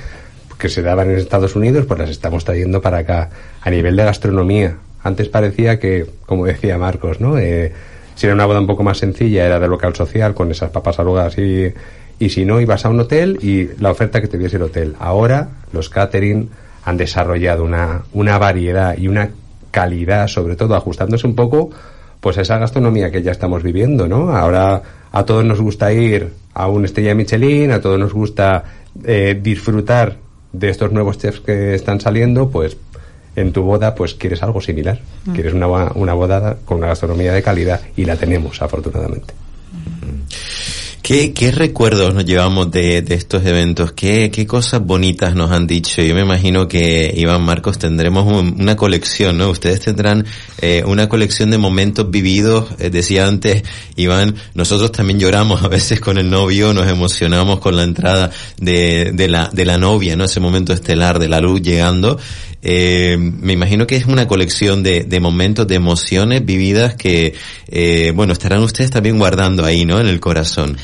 Speaker 5: que se daban en Estados Unidos, pues las estamos trayendo para acá. A nivel de gastronomía, antes parecía que, como decía Marcos, ¿no? Eh, si era una boda un poco más sencilla, era de local social, con esas papas alugadas y, y si no, ibas a un hotel y la oferta que te diese el hotel. Ahora, los catering han desarrollado una, una variedad y una calidad, sobre todo ajustándose un poco, pues a esa gastronomía que ya estamos viviendo, ¿no? Ahora a todos nos gusta ir a un estrella Michelin, a todos nos gusta eh, disfrutar de estos nuevos chefs que están saliendo, pues en tu boda pues quieres algo similar. Mm. Quieres una, una boda con una gastronomía de calidad y la tenemos, afortunadamente.
Speaker 3: ¿Qué, ¿Qué, recuerdos nos llevamos de, de estos eventos? ¿Qué, ¿Qué, cosas bonitas nos han dicho? Yo me imagino que, Iván Marcos, tendremos una colección, ¿no? Ustedes tendrán eh, una colección de momentos vividos. Eh, decía antes, Iván, nosotros también lloramos a veces con el novio, nos emocionamos con la entrada de, de, la, de la novia, ¿no? Ese momento estelar de la luz llegando. Eh, me imagino que es una colección de, de momentos, de emociones vividas que, eh, bueno, estarán ustedes también guardando ahí, ¿no? En el corazón.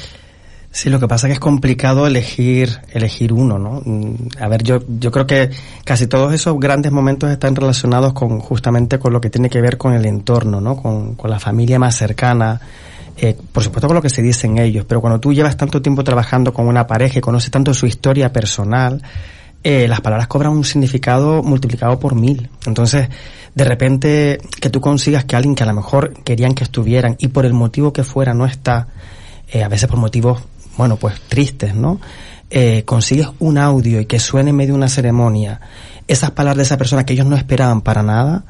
Speaker 6: Sí, lo que pasa es que es complicado elegir, elegir uno, ¿no? Mm, a ver, yo, yo creo que casi todos esos grandes momentos están relacionados con, justamente con lo que tiene que ver con el entorno, ¿no? Con, con la familia más cercana, eh, por supuesto con lo que se dicen ellos, pero cuando tú llevas tanto tiempo trabajando con una pareja y conoces tanto su historia personal, eh, las palabras cobran un significado multiplicado por mil. Entonces, de repente, que tú consigas que alguien que a lo mejor querían que estuvieran y por el motivo que fuera no está, eh, a veces por motivos bueno, pues tristes, ¿no? Eh, consigues un audio y que suene en medio de una ceremonia esas palabras de esa persona que ellos no esperaban para nada,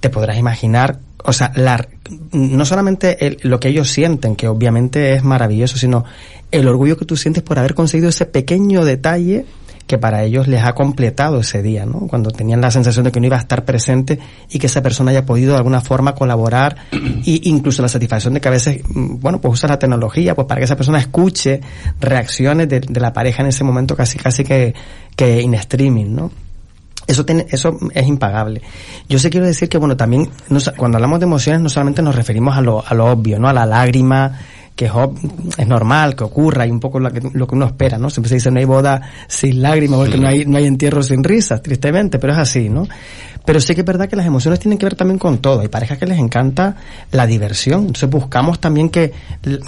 Speaker 6: te podrás imaginar, o sea, la, no solamente lo que ellos sienten, que obviamente es maravilloso, sino el orgullo que tú sientes por haber conseguido ese pequeño detalle que para ellos les ha completado ese día, ¿no? Cuando tenían la sensación de que no iba a estar presente y que esa persona haya podido de alguna forma colaborar e incluso la satisfacción de que a veces, mm, bueno, pues usa la tecnología pues para que esa persona escuche reacciones de, la pareja en ese momento casi casi que, que in streaming, ¿no? Eso, tiene, eso es impagable. Yo sé quiero decir que, bueno, también cuando hablamos de emociones no solamente nos referimos a lo, a lo obvio, ¿no? A la lágrima, que es normal que ocurra y un poco lo que, lo que uno espera, ¿no? Siempre se dice no hay boda sin lágrimas porque no hay, no hay entierro sin risas, tristemente, pero es así, ¿no? Pero sí que es verdad que las emociones tienen que ver también con todo. Hay parejas que les encanta la diversión. Entonces buscamos también que,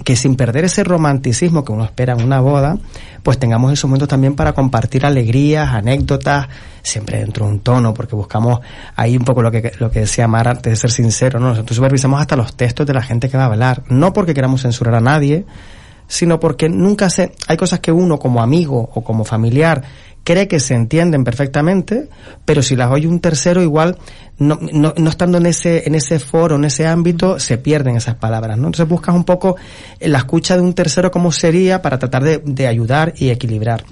Speaker 6: que sin perder ese romanticismo que uno espera en una boda, pues tengamos esos momentos también para compartir alegrías, anécdotas, siempre dentro de un tono, porque buscamos ahí un poco lo que, lo que decía Mar antes de ser sincero, ¿no? Nosotros supervisamos hasta los textos de la gente que va a hablar. No porque queramos censurar a nadie, sino porque nunca se, hay cosas que uno como amigo o como familiar cree que se entienden perfectamente, pero si las oye un tercero igual, no, no, no, estando en ese, en ese foro, en ese ámbito, se pierden esas palabras, ¿no? Entonces buscas un poco la escucha de un tercero como sería para tratar de, de ayudar y equilibrar.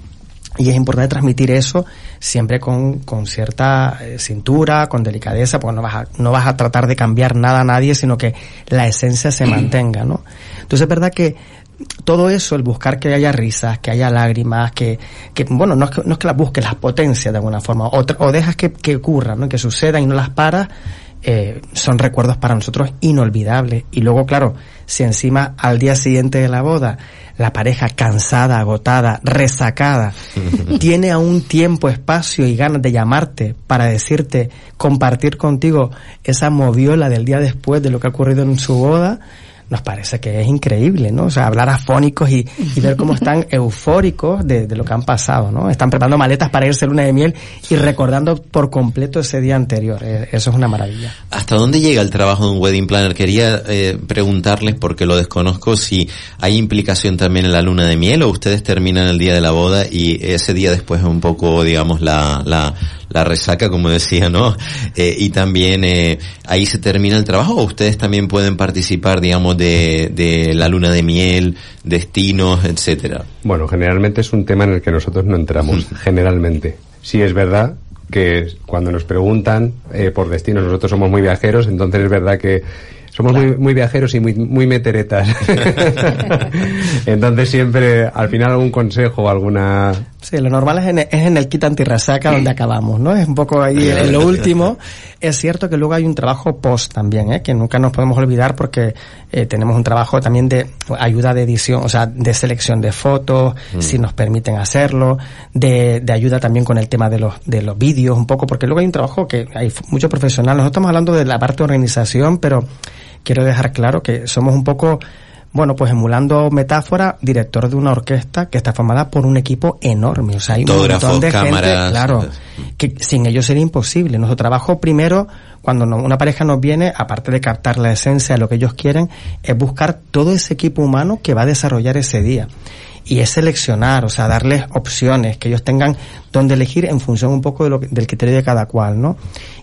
Speaker 6: Y es importante transmitir eso siempre con, con cierta eh, cintura, con delicadeza, porque no vas, a, no vas a tratar de cambiar nada a nadie, sino que la esencia se mantenga, ¿no? Entonces es verdad que todo eso, el buscar que haya risas, que haya lágrimas, que, que bueno, no es que, no es que las busques, las potencias de alguna forma, o, o dejas que, que ocurran, ¿no? que sucedan y no las paras, eh, son recuerdos para nosotros inolvidables. Y luego, claro, si encima al día siguiente de la boda la pareja cansada, agotada, resacada, tiene aún tiempo, espacio y ganas de llamarte para decirte, compartir contigo esa moviola del día después de lo que ha ocurrido en su boda, nos parece que es increíble, ¿no? O sea, hablar afónicos y, y ver cómo están eufóricos de, de, lo que han pasado, ¿no? Están preparando maletas para irse a luna de miel y recordando por completo ese día anterior. Eh, eso es una maravilla.
Speaker 3: ¿Hasta dónde llega el trabajo de un wedding planner? Quería eh, preguntarles, porque lo desconozco, si hay implicación también en la luna de miel o ustedes terminan el día de la boda y ese día después es un poco, digamos, la, la, la resaca, como decía, ¿no? Eh, y también eh, ahí se termina el trabajo o ustedes también pueden participar, digamos, de, de la luna de miel, destinos, etcétera.
Speaker 5: Bueno, generalmente es un tema en el que nosotros no entramos, generalmente. Sí es verdad que cuando nos preguntan eh, por destinos, nosotros somos muy viajeros, entonces es verdad que somos claro. muy, muy viajeros y muy, muy meteretas. Entonces siempre, al final algún consejo o alguna...
Speaker 6: Sí, lo normal es en, es en el kit antirresaca donde acabamos, ¿no? Es un poco ahí en lo último. Es cierto que luego hay un trabajo post también, ¿eh? Que nunca nos podemos olvidar porque eh, tenemos un trabajo también de ayuda de edición, o sea, de selección de fotos, mm. si nos permiten hacerlo, de, de ayuda también con el tema de los, de los vídeos un poco, porque luego hay un trabajo que hay mucho profesional. Nosotros estamos hablando de la parte de organización, pero quiero dejar claro que somos un poco, bueno, pues emulando metáfora, director de una orquesta que está formada por un equipo enorme. O sea, hay un montón de
Speaker 3: cámaras,
Speaker 6: gente, claro, que sin ellos sería imposible. Nuestro trabajo primero, cuando una pareja nos viene, aparte de captar la esencia de lo que ellos quieren, es buscar todo ese equipo humano que va a desarrollar ese día y es seleccionar, o sea, darles opciones, que ellos tengan donde elegir en función un poco de lo, del criterio de cada cual, ¿no?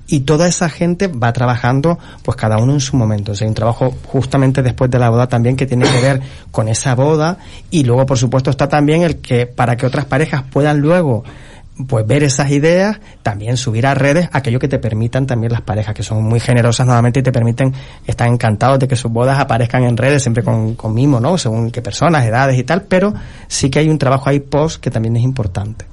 Speaker 6: Y toda esa gente va trabajando, pues cada uno en su momento. O sea, un trabajo justamente después de la boda también que tiene que ver con esa boda y luego, por supuesto, está también el que para que otras parejas puedan luego pues ver esas ideas, también subir a redes aquello que te permitan también las parejas, que son muy generosas nuevamente y te permiten, están encantados de que sus bodas aparezcan en redes, siempre con, con mimo, ¿no? Según qué personas, edades y tal, pero sí que hay un trabajo ahí post que también es importante.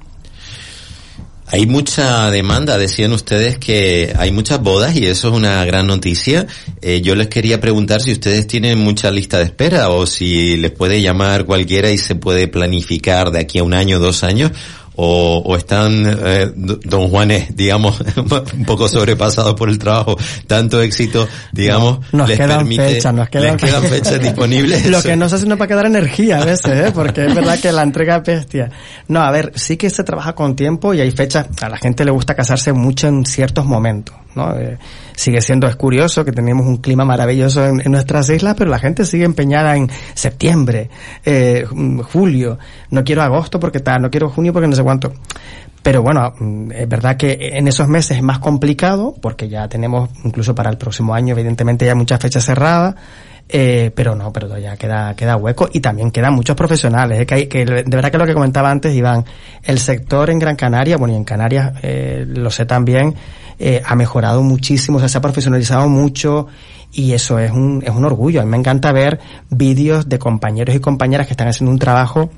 Speaker 3: Hay mucha demanda, decían ustedes que hay muchas bodas y eso es una gran noticia. Eh, yo les quería preguntar si ustedes tienen mucha lista de espera o si les puede llamar cualquiera y se puede planificar de aquí a un año, dos años, o, o están eh, don Juanes, digamos, un poco sobrepasados por el trabajo, tanto éxito, digamos,
Speaker 6: no, nos
Speaker 3: les
Speaker 6: quedan
Speaker 3: permite,
Speaker 6: fechas, nos quedan,
Speaker 3: les quedan fechas disponibles.
Speaker 6: Lo que no se hace no para quedar energía a veces, ¿eh? porque es verdad que la entrega es bestia. No, a ver, sí que se trabaja con tiempo y hay fechas, a la gente le gusta casarse mucho en ciertos momentos, ¿no? Eh, sigue siendo, es curioso que tenemos un clima maravilloso en, nuestras islas, pero la gente sigue empeñada en septiembre, eh, julio, no quiero agosto porque tal, no quiero junio porque no sé cuánto. Pero bueno, es verdad que en esos meses es más complicado porque ya tenemos incluso para el próximo año evidentemente ya muchas fechas cerradas. Eh, pero no, pero ya queda, queda hueco y también quedan muchos profesionales. ¿eh? Que, hay, que de verdad que lo que comentaba antes, Iván, el sector en Gran Canaria, bueno, y en Canarias eh, lo sé también, eh, ha mejorado muchísimo, o sea, se ha profesionalizado mucho y eso es un, es un orgullo. A mí me encanta ver vídeos de compañeros y compañeras que están haciendo un trabajo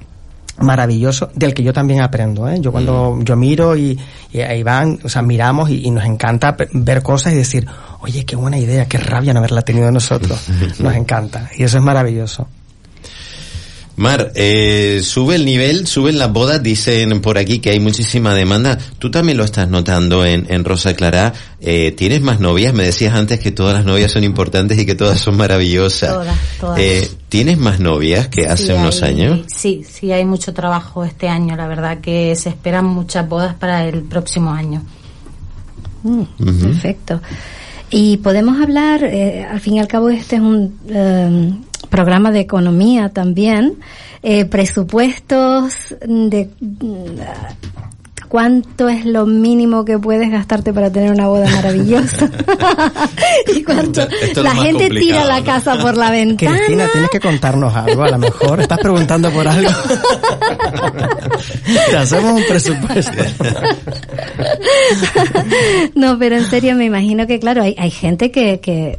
Speaker 6: maravilloso del que yo también aprendo ¿eh? yo cuando yo miro y, y ahí van o sea miramos y, y, nos encanta ver cosas y decir oye qué buena idea qué rabia no haberla tenido nosotros nos encanta y eso es maravilloso
Speaker 3: Mar, eh, sube el nivel, suben las bodas, dicen por aquí que hay muchísima demanda. Tú también lo estás notando en, en Rosa Clara. Eh, ¿Tienes más novias? Me decías antes que todas las novias son importantes y que todas son maravillosas.
Speaker 1: Todas, todas.
Speaker 3: Eh, ¿Tienes más novias que hace
Speaker 1: sí,
Speaker 3: unos
Speaker 1: hay,
Speaker 3: años?
Speaker 1: Sí, sí, hay mucho trabajo este año. La verdad que se esperan muchas bodas para el próximo año.
Speaker 4: Mm, uh -huh. Perfecto. Y podemos hablar, eh, al fin y al cabo este es un eh, programa de economía también, eh, presupuestos de cuánto es lo mínimo que puedes gastarte para tener una boda maravillosa y cuánto
Speaker 3: esto,
Speaker 4: la gente tira la casa por la ventana.
Speaker 6: Cristina, tienes que contarnos algo, a lo mejor estás preguntando por algo. Te hacemos un presupuesto.
Speaker 4: no, pero en serio me imagino que claro, hay, hay gente que, que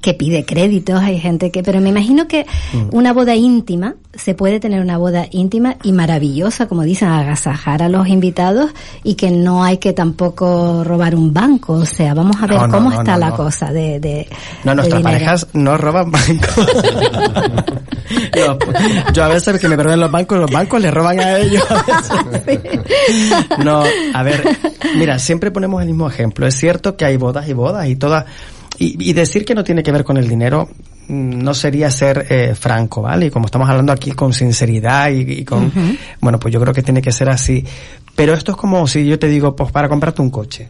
Speaker 4: que pide créditos, hay gente que, pero me imagino que
Speaker 6: Mm.
Speaker 4: una boda íntima, se puede tener una boda íntima y maravillosa, como dicen, agasajar a los invitados y que no hay que tampoco robar un banco, o sea, vamos a ver
Speaker 6: No, no,
Speaker 4: cómo
Speaker 6: no,
Speaker 4: está
Speaker 6: no,
Speaker 4: la
Speaker 6: no.
Speaker 4: cosa de, de
Speaker 6: No,
Speaker 4: de
Speaker 6: nuestras
Speaker 4: dinero.
Speaker 6: parejas no roban bancos. No, yo a veces que me perdonen los bancos, los bancos le roban a ellos. a veces. No, a ver, mira, siempre ponemos el mismo ejemplo. Es cierto que hay bodas y bodas y todas. Y, y decir que no tiene que ver con el dinero mm, no sería ser eh, franco, ¿vale? Y como estamos hablando aquí con sinceridad y, y con... Bueno, pues yo creo que tiene que ser así. Pero esto es como si yo te digo, pues para comprarte un coche.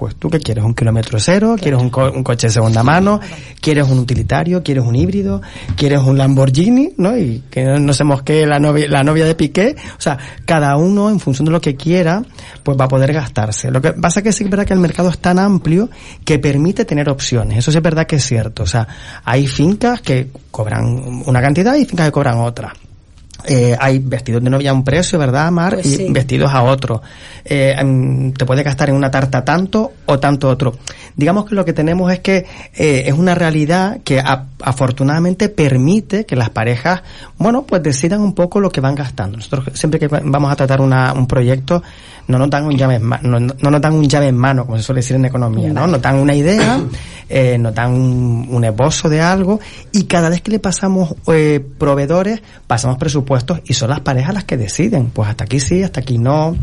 Speaker 6: Pues tú qué quieres, un kilómetro cero, quieres un, co- un coche de segunda mano, quieres un utilitario, quieres un híbrido, quieres un Lamborghini, ¿no? Y que no, se mosquee la novia, la novia de Piqué. O sea, cada uno en función de lo que quiera, pues va a poder gastarse. Lo que pasa que sí es verdad que el mercado es tan amplio que permite tener opciones. Eso sí es verdad que es cierto. O sea, hay fincas que cobran una cantidad y fincas que cobran otra. Eh, hay vestidos de novia a un precio, ¿verdad, Mar?
Speaker 1: Pues
Speaker 6: y
Speaker 1: sí.
Speaker 6: vestidos a otro. Eh, em, te puede gastar en una tarta tanto o tanto otro. Digamos que lo que tenemos es que eh, es una realidad que a- afortunadamente permite que las parejas, bueno, pues decidan un poco lo que van gastando. Nosotros siempre que va- vamos a tratar una, un proyecto, no nos dan un llave en mano, no, no nos dan un llave en mano, como se suele decir en economía, ¿no? Nos dan una idea, eh, nos dan un, un esbozo de algo y cada vez que le pasamos eh, proveedores, pasamos presupuestos y son las parejas las que deciden. Pues hasta aquí sí, hasta aquí no.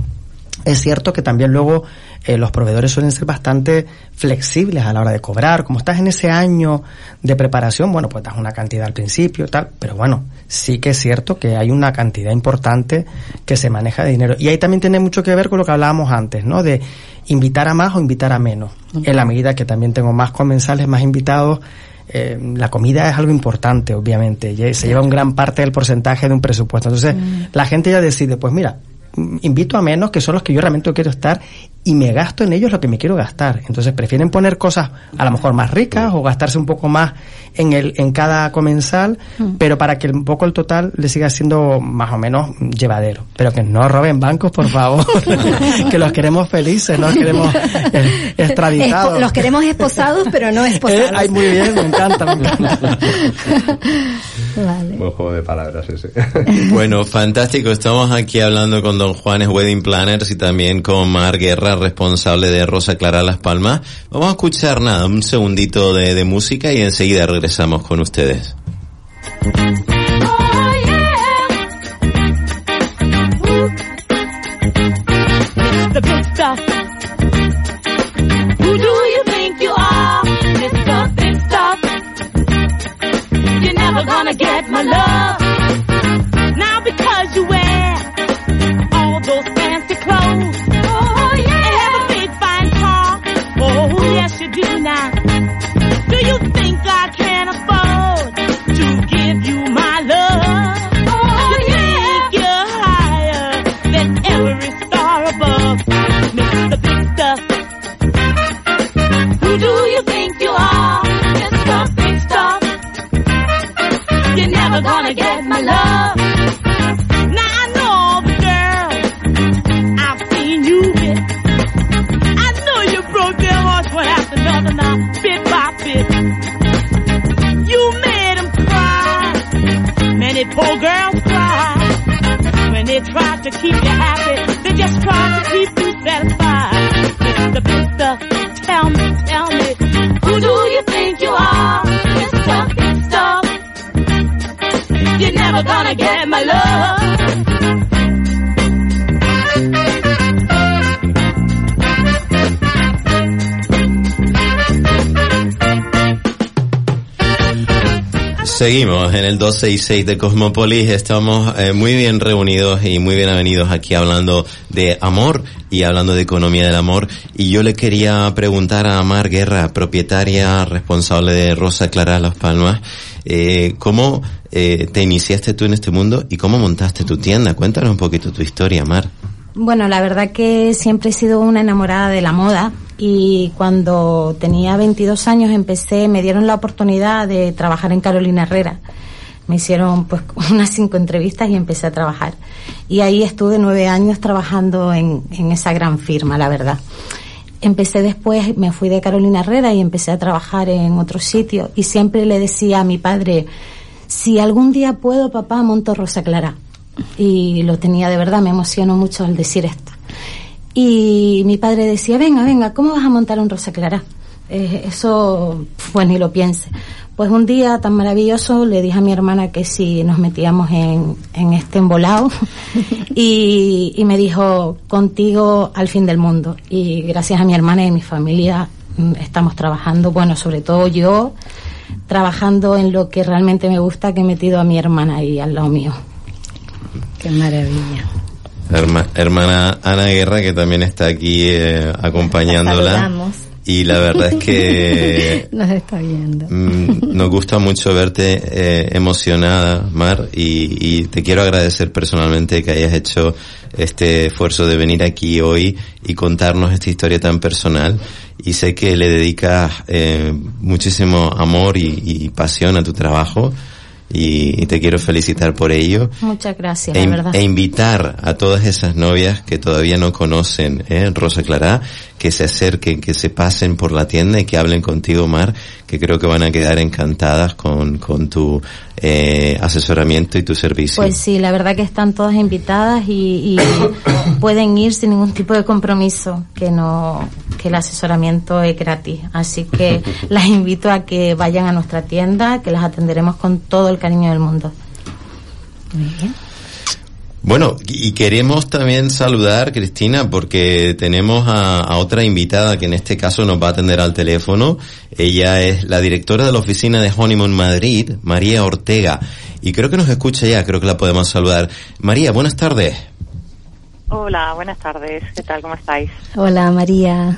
Speaker 6: Es cierto que también luego eh, los proveedores suelen ser bastante flexibles a la hora de cobrar. Como estás en ese año de preparación, bueno, pues das una cantidad al principio, tal, pero bueno, sí que es cierto que hay una cantidad importante que se maneja de dinero. Y ahí también tiene mucho que ver con lo que hablábamos antes, ¿no? De invitar a más o invitar a menos. En la medida que también tengo más comensales, más invitados, eh, la comida es algo importante, obviamente, se lleva un gran parte del porcentaje de un presupuesto. Entonces, la gente ya decide, pues mira, invito a menos, que son los que yo realmente quiero estar, y me gasto en ellos lo que me quiero gastar. Entonces prefieren poner cosas a lo mejor más ricas o gastarse un poco más en el, en cada comensal, pero para que un poco el total le siga siendo más o menos llevadero. Pero que no roben bancos, por favor, que los queremos felices, no los queremos eh, extraditados.
Speaker 4: Espo- los queremos esposados, pero no
Speaker 6: Eh,
Speaker 4: esposados.
Speaker 6: ay, muy bien, me encanta. me encanta.
Speaker 4: Vale.
Speaker 5: Buen juego de palabras ese.
Speaker 3: Bueno, fantástico. Estamos aquí hablando con Don Juanes Wedding Planners y también con Mar Guerra, responsable de Rosa Clara Las Palmas. Vamos a escuchar nada, un segundito de, de música y enseguida regresamos con ustedes.
Speaker 7: love. Do you
Speaker 3: Seguimos en el 266 de Cosmopolis. Estamos eh, muy bien reunidos y muy bien avenidos aquí hablando de amor y hablando de economía del amor. Y yo le quería preguntar a Mar Guerra, propietaria responsable de Rosa Clara Las Palmas, eh, ¿cómo eh, te iniciaste tú en este mundo y cómo montaste tu tienda? Cuéntanos un poquito tu historia, Mar.
Speaker 1: Bueno, la verdad que siempre he sido una enamorada de la moda y cuando tenía 22 años empecé, me dieron la oportunidad de trabajar en Carolina Herrera. Me hicieron pues unas cinco entrevistas y empecé a trabajar. Y ahí estuve nueve años trabajando en, en esa gran firma, la verdad. empecé después, me fui de Carolina Herrera y empecé a trabajar en otro sitio y siempre le decía a mi padre, si algún día puedo, papá, monto Rosa Clara. Y lo tenía de verdad, me emocionó mucho al decir esto. Y mi padre decía, venga, venga, ¿cómo vas a montar un Rosa Clara? Eh, eso, pues ni lo piense. Pues un día tan maravilloso le dije a mi hermana que si nos metíamos en, en este embolado y, y me dijo, contigo al fin del mundo. Y gracias a mi hermana y mi familia mm, estamos trabajando, bueno, sobre todo yo, trabajando en lo que realmente me gusta, que he metido a mi hermana ahí al lado mío.
Speaker 4: Qué maravilla.
Speaker 3: Herma- hermana Ana Guerra, que también está aquí eh, acompañándola. Y la verdad es que
Speaker 4: Nos está viendo.
Speaker 3: Mm, Nos gusta mucho verte eh, emocionada, Mar, y, y te quiero agradecer personalmente que hayas hecho este esfuerzo de venir aquí hoy y contarnos esta historia tan personal. Y sé que le dedicas eh, muchísimo amor y, y pasión a tu trabajo y, te quiero felicitar por ello.
Speaker 1: Muchas gracias,
Speaker 3: E,
Speaker 1: la
Speaker 3: in-
Speaker 1: verdad.
Speaker 3: e invitar a todas esas novias que todavía no conocen ¿eh? Rosa Clara, que se acerquen, que se pasen por la tienda y que hablen contigo, Mar, que creo que van a quedar encantadas con, con tu eh, asesoramiento y tu servicio.
Speaker 1: Pues sí, la verdad que están todas invitadas y, y pueden ir sin ningún tipo de compromiso, que no, que el asesoramiento es gratis. Así que las invito a que vayan a nuestra tienda, que las atenderemos con todo el cariño del mundo.
Speaker 4: Muy bien.
Speaker 3: Bueno, y queremos también saludar, Cristina, porque tenemos a, otra invitada que en este caso nos va a atender al teléfono. Ella es la directora de la oficina de Honeymoon Madrid, María Ortega. Y creo que nos escucha ya, creo que la podemos saludar. María, buenas tardes.
Speaker 8: Hola, buenas tardes. ¿Qué tal? ¿Cómo estáis?
Speaker 4: Hola María.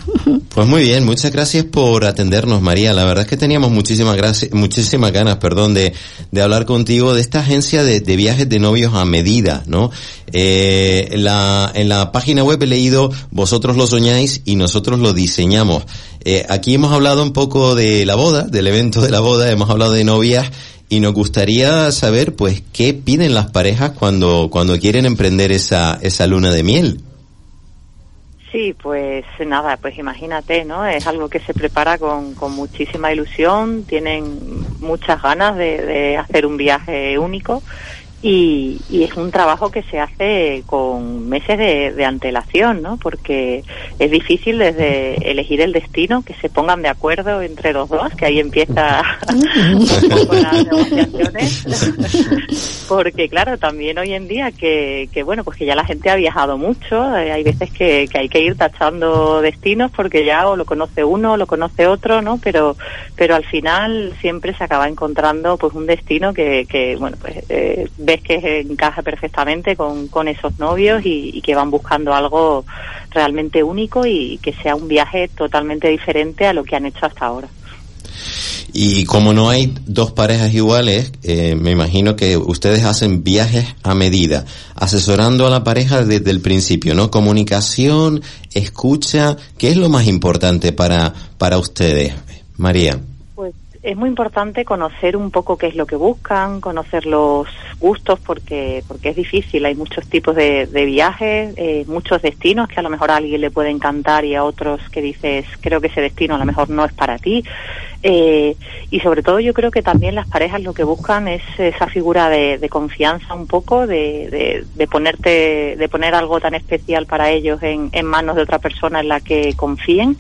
Speaker 3: Pues muy bien, muchas gracias por atendernos, María. La verdad es que teníamos muchísimas gracias, muchísimas ganas, perdón, de, de hablar contigo de esta agencia de, de viajes de novios a medida, ¿no? Eh, en la, en la página web he leído vosotros lo soñáis y nosotros lo diseñamos. Eh, aquí hemos hablado un poco de la boda, del evento de la boda, hemos hablado de novias y nos gustaría saber, pues, qué piden las parejas cuando, cuando quieren emprender esa, esa luna de miel.
Speaker 8: Sí, pues nada, pues imagínate, ¿no? Es algo que se prepara con, con muchísima ilusión, tienen muchas ganas de, de hacer un viaje único y, y es un trabajo que se hace con meses de, antelación, ¿no? Porque es difícil desde elegir el destino, que se pongan de acuerdo entre los dos, que ahí empieza las negociaciones. Porque claro, también hoy en día que, que bueno, pues que ya la gente ha viajado mucho, eh, hay veces que, que hay que ir tachando destinos porque ya o lo conoce uno o lo conoce otro, ¿no? Pero, pero al final siempre se acaba encontrando pues un destino que, que bueno, pues eh, ves que encaja perfectamente con, con esos novios y, que van buscando algo realmente único y que sea un viaje totalmente diferente a lo que han hecho hasta ahora.
Speaker 3: Y como no hay dos parejas iguales, eh, me imagino que ustedes hacen viajes a medida, asesorando a la pareja desde el principio, ¿no? Comunicación, escucha, ¿qué es lo más importante para, para ustedes, María?
Speaker 8: Es muy importante conocer un poco qué es lo que buscan, conocer los gustos, porque porque es difícil. Hay muchos tipos de, de viajes, eh, muchos destinos que a lo mejor a alguien le puede encantar y a otros que dices, creo que ese destino a lo mejor no es para ti. Eh, y sobre todo yo creo que también las parejas lo que buscan es esa figura de, confianza un poco, de, de, de ponerte, de poner algo tan especial para ellos en, en manos de otra persona en la que confíen,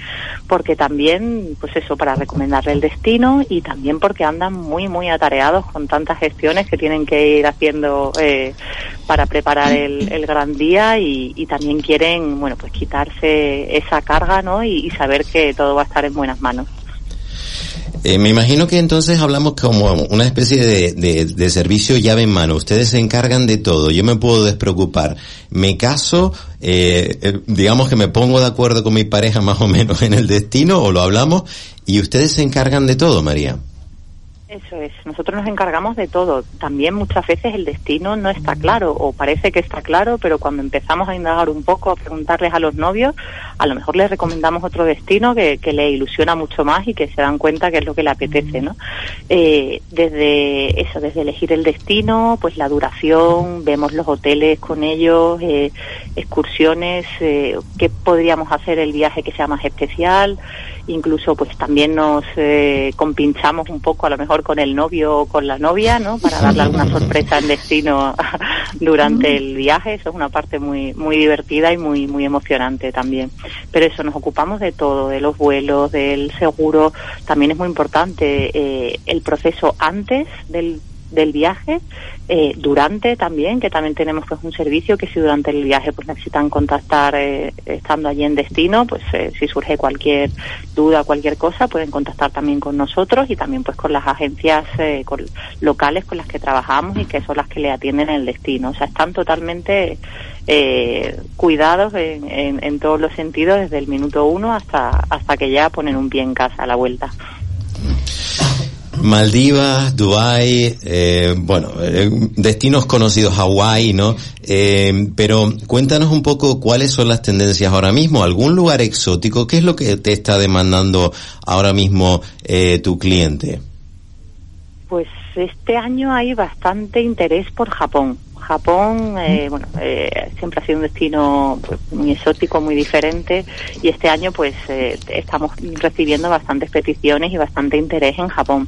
Speaker 8: porque también, pues eso, para recomendarle el destino y también porque andan muy, muy atareados con tantas gestiones que tienen que ir haciendo eh, para preparar el, gran día y, también quieren, bueno, pues quitarse esa carga, ¿no? Y saber que todo va a estar en buenas manos.
Speaker 3: Eh, me imagino que entonces hablamos como una especie de, de, de servicio llave en mano. Ustedes se encargan de todo. Yo me puedo despreocupar. Me caso, eh, eh, digamos que me pongo de acuerdo con mi pareja más o menos en el destino o lo hablamos y ustedes se encargan de todo, María.
Speaker 8: Eso es, nosotros nos encargamos de todo. También muchas veces el destino no está claro o parece que está claro, pero cuando empezamos a indagar un poco, a preguntarles a los novios, a lo mejor les recomendamos otro destino que, que le ilusiona mucho más y que se dan cuenta que es lo que le apetece, ¿no? Eh, desde eso, desde elegir el destino, pues la duración, vemos los hoteles con ellos, eh, excursiones, eh, qué podríamos hacer el viaje que sea más especial, incluso pues también nos eh, compinchamos un poco a lo mejor con el novio o con la novia, ¿no? Para darle alguna sorpresa en destino durante el viaje, eso es una parte muy muy divertida y muy muy emocionante también. Pero eso nos ocupamos de todo, de los vuelos, del seguro, también es muy importante eh, el proceso antes del del viaje, eh, durante también, que también tenemos pues un servicio que si durante el viaje pues necesitan contactar eh, estando allí en destino, pues eh, si surge cualquier duda, cualquier cosa, pueden contactar también con nosotros y también pues con las agencias eh, con- locales con las que trabajamos y que son las que le atienden en el destino. O sea, están totalmente eh, cuidados en, en, en todos los sentidos desde el minuto uno hasta, hasta que ya ponen un pie en casa a la vuelta.
Speaker 3: Maldivas, Dubai, eh, bueno, eh, destinos conocidos, Hawái, ¿no? Eh, pero cuéntanos un poco cuáles son las tendencias ahora mismo, algún lugar exótico, ¿qué es lo que te está demandando ahora mismo eh, tu cliente?
Speaker 8: Pues este año hay bastante interés por Japón. Japón, eh, bueno, eh, siempre ha sido un destino pues, muy exótico, muy diferente, y este año, pues, eh, estamos recibiendo bastantes peticiones y bastante interés en Japón.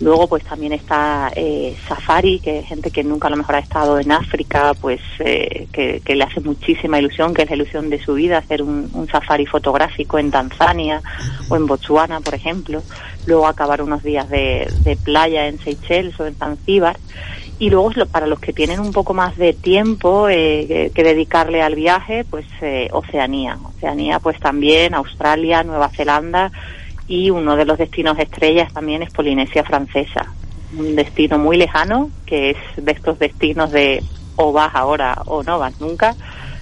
Speaker 8: Luego, pues, también está eh, Safari, que es gente que nunca a lo mejor ha estado en África, pues, eh, que, que le hace muchísima ilusión, que es la ilusión de su vida, hacer un, un safari fotográfico en Tanzania o en Botswana, por ejemplo. Luego acabar unos días de, de playa en Seychelles o en Zanzíbar. Y luego para los que tienen un poco más de tiempo eh, que, que dedicarle al viaje, pues eh, Oceanía. Oceanía, pues también Australia, Nueva Zelanda y uno de los destinos estrellas también es Polinesia Francesa. Un destino muy lejano, que es de estos destinos de o vas ahora o no vas nunca.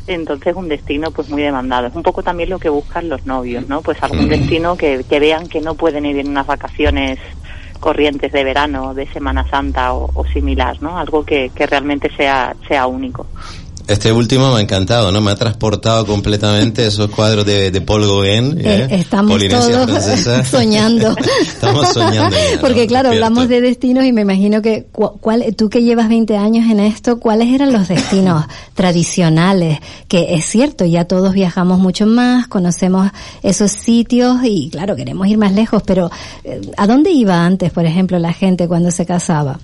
Speaker 8: Entonces un destino pues muy demandado. Es un poco también lo que buscan los novios, ¿no? Pues algún destino que, que vean que no pueden ir en unas vacaciones corrientes de verano, de Semana Santa o, similar, ¿no? Algo que, que realmente sea, sea único.
Speaker 3: Este último me ha encantado, ¿no? Me ha transportado completamente esos cuadros de, de Paul Gauguin,
Speaker 4: Eh,
Speaker 3: ¿eh?
Speaker 4: estamos
Speaker 3: Polinesia
Speaker 4: todos
Speaker 3: Francesa.
Speaker 4: soñando.
Speaker 3: Estamos soñando ya, ¿no?
Speaker 4: Porque claro, hablamos de destinos y me imagino que cu- cuál, tú que llevas 20 años en esto, ¿cuáles eran los destinos tradicionales? Que es cierto, ya todos viajamos mucho más, conocemos esos sitios y claro, queremos ir más lejos, pero eh, ¿a dónde iba antes, por ejemplo, la gente cuando se casaba?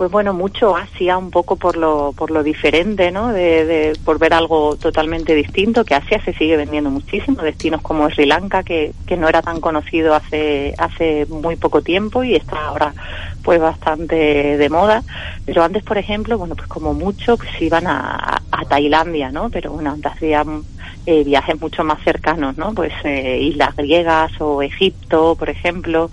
Speaker 8: Pues bueno, mucho Asia, un poco por lo, por lo diferente, ¿no? De, por ver algo totalmente distinto, que Asia se sigue vendiendo muchísimo, destinos como Sri Lanka, que, que no era tan conocido hace, hace muy poco tiempo y está ahora pues bastante de moda. Pero antes, por ejemplo, bueno, pues como mucho, pues iban a, a Tailandia, ¿no? Pero bueno, antes hacían eh, viajes mucho más cercanos, ¿no? Pues eh, islas griegas o Egipto, por ejemplo,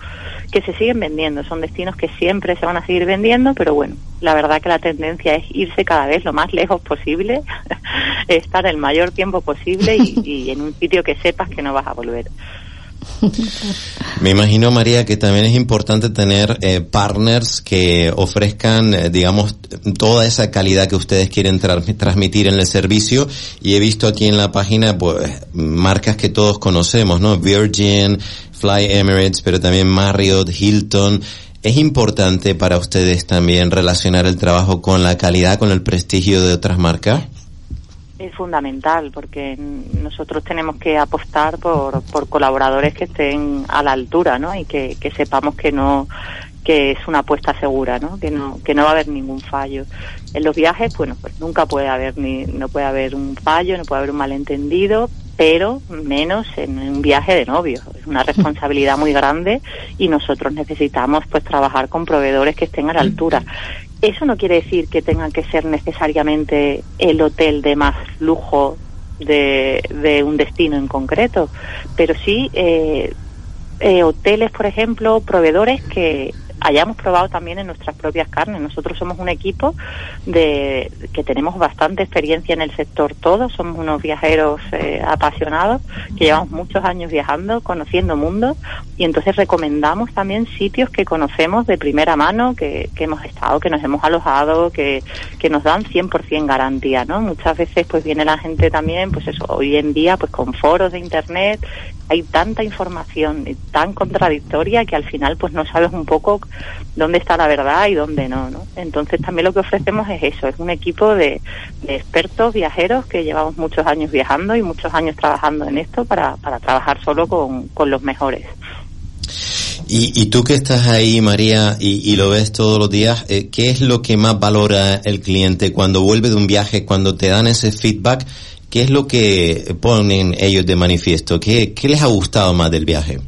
Speaker 8: que se siguen vendiendo. Son destinos que siempre se van a seguir vendiendo, pero bueno, la verdad que la tendencia es irse cada vez lo más lejos posible, estar el mayor tiempo posible y, y en un sitio que sepas que no vas a volver.
Speaker 3: Me imagino, María, que también es importante tener eh, partners que ofrezcan, eh, digamos, toda esa calidad que ustedes quieren tra- transmitir en el servicio. Y he visto aquí en la página, pues, marcas que todos conocemos, ¿no? Virgin, Fly Emirates, pero también Marriott, Hilton. ¿Es importante para ustedes también relacionar el trabajo con la calidad, con el prestigio de otras marcas?
Speaker 8: Es fundamental porque nosotros tenemos que apostar por, por colaboradores que estén a la altura, ¿no? Y que, que sepamos que no que es una apuesta segura, ¿no? Que no que no va a haber ningún fallo. En los viajes, bueno, pues nunca puede haber ni no puede haber un fallo, no puede haber un malentendido, pero menos en un viaje de novios. Es una responsabilidad muy grande y nosotros necesitamos pues trabajar con proveedores que estén a la altura. Eso no quiere decir que tengan que ser necesariamente el hotel de más lujo de, de un destino en concreto, pero sí eh, eh, hoteles, por ejemplo, proveedores que hayamos probado también en nuestras propias carnes. Nosotros somos un equipo de que tenemos bastante experiencia en el sector todos, somos unos viajeros eh, apasionados que llevamos muchos años viajando, conociendo mundos y entonces recomendamos también sitios que conocemos de primera mano, que, que hemos estado, que nos hemos alojado, que, que nos dan 100% garantía, ¿no? Muchas veces pues viene la gente también, pues eso, hoy en día pues con foros de internet hay tanta información tan contradictoria que al final pues no sabes un poco dónde está la verdad y dónde no, ¿no? Entonces también lo que ofrecemos es eso, es un equipo de, expertos viajeros que llevamos muchos años viajando y muchos años trabajando en esto para, para trabajar solo con, con los mejores.
Speaker 3: Y, y tú que estás ahí, María, y, y lo ves todos los días, eh, ¿qué es lo que más valora el cliente cuando vuelve de un viaje, cuando te dan ese feedback? ¿Qué es lo que ponen ellos de manifiesto? ¿Qué, qué les ha gustado más del viaje?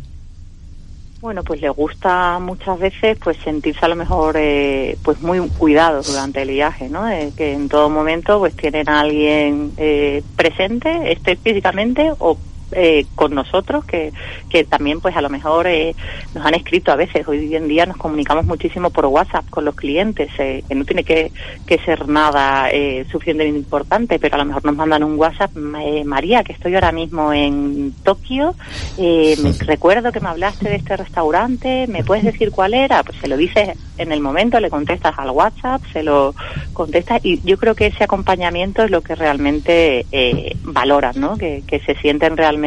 Speaker 8: Bueno, pues les gusta muchas veces pues sentirse a lo mejor eh, pues muy cuidados durante el viaje, ¿no? Eh, que en todo momento pues tienen a alguien eh, presente, esté físicamente o eh, con nosotros, que, que también pues a lo mejor eh, nos han escrito a veces, hoy en día nos comunicamos muchísimo por WhatsApp con los clientes, eh, que no tiene que, que ser nada eh, suficientemente importante, pero a lo mejor nos mandan un WhatsApp, eh, María, que estoy ahora mismo en Tokio, eh, me recuerdo que me hablaste de este restaurante, ¿me puedes decir cuál era? Pues se lo dices en el momento, le contestas al WhatsApp, se lo contestas y yo creo que ese acompañamiento es lo que realmente eh, valoran, ¿no? Que, que se sienten realmente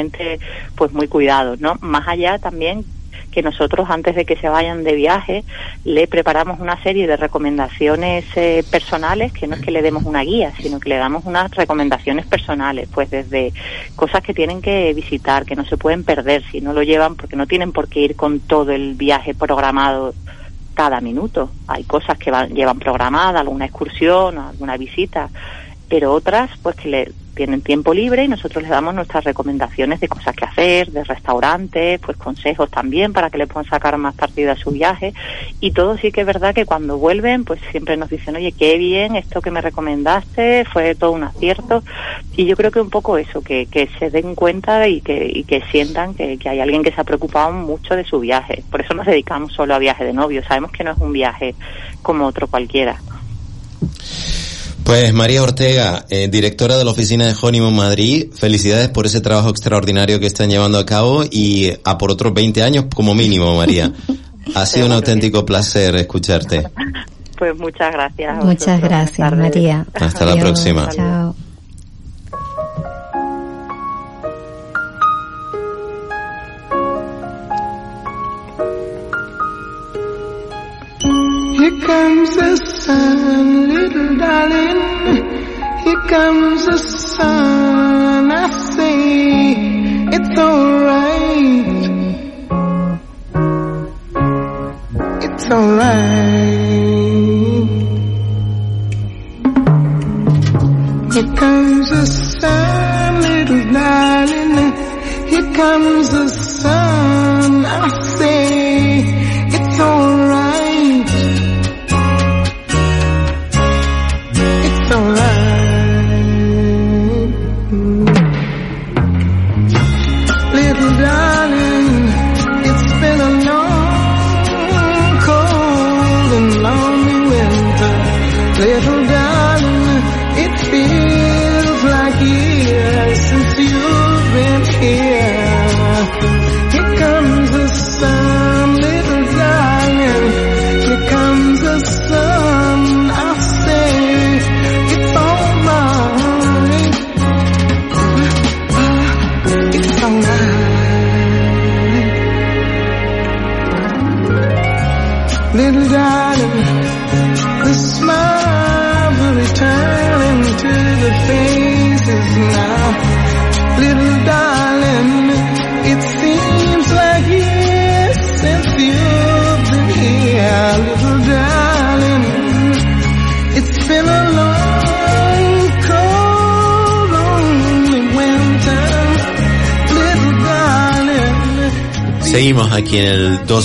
Speaker 8: pues muy cuidados, ¿no? Más allá también que nosotros antes de que se vayan de viaje le preparamos una serie de recomendaciones eh, personales que no es que le demos una guía sino que le damos unas recomendaciones personales pues desde cosas que tienen que visitar que no se pueden perder si no lo llevan porque no tienen por qué ir con todo el viaje programado cada minuto hay cosas que van, llevan programada alguna excursión alguna visita pero otras pues que le tienen tiempo libre y nosotros les damos nuestras recomendaciones de cosas que hacer, de restaurantes, pues consejos también para que le puedan sacar más partido a su viaje. Y todo sí que es verdad que cuando vuelven pues siempre nos dicen oye qué bien esto que me recomendaste fue todo un acierto y yo creo que un poco eso que, que se den cuenta y que, y que sientan que, que hay alguien que se ha preocupado mucho de su viaje. Por eso nos dedicamos solo a viaje de novio. Sabemos que no es un viaje como otro cualquiera
Speaker 3: Pues María Ortega, eh, directora de la oficina de Honeymoon Madrid, felicidades por ese trabajo extraordinario que están llevando a cabo y a por otros 20 años como mínimo, María. Ha sido un auténtico placer escucharte.
Speaker 8: pues muchas gracias
Speaker 4: Muchas gracias. María.
Speaker 3: Hasta la próxima.
Speaker 4: Chao.
Speaker 9: Here comes the sun, little darling. Here comes the sun.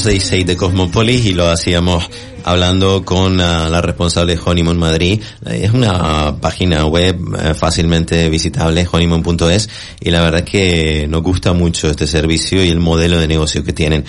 Speaker 3: 6.6 de Cosmopolis y lo hacíamos hablando con ah, la responsable de Honeymoon Madrid. Eh, es una página web uh, fácilmente visitable, honeymoon.es, y la verdad es que nos gusta mucho este servicio y el modelo de negocio que tienen.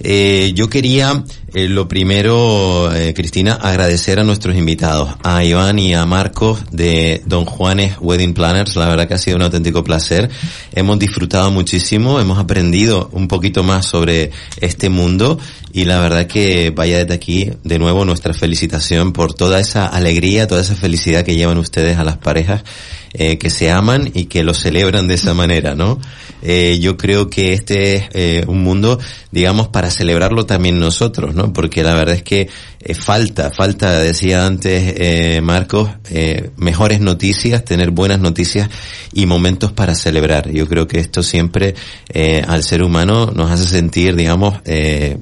Speaker 3: Eh, yo quería, eh, lo primero, eh, Cristina, agradecer a nuestros invitados, a Iván y a Marcos de Don Juanes Wedding Planners. La verdad que ha sido un auténtico placer Hemos disfrutado muchísimo, hemos aprendido un poquito más sobre este mundo y la verdad que vaya desde aquí de nuevo nuestra felicitación por toda esa alegría, toda esa felicidad que llevan ustedes a las parejas eh, que se aman y que lo celebran de esa manera, ¿no? Eh, yo creo que este es eh, un mundo, digamos, para celebrarlo también nosotros, ¿no? Porque la verdad es que eh, falta, falta, decía antes eh, Marcos, eh, mejores noticias, tener buenas noticias y momentos para celebrar. Yo creo que esto siempre eh, al ser humano nos hace sentir, digamos, eh,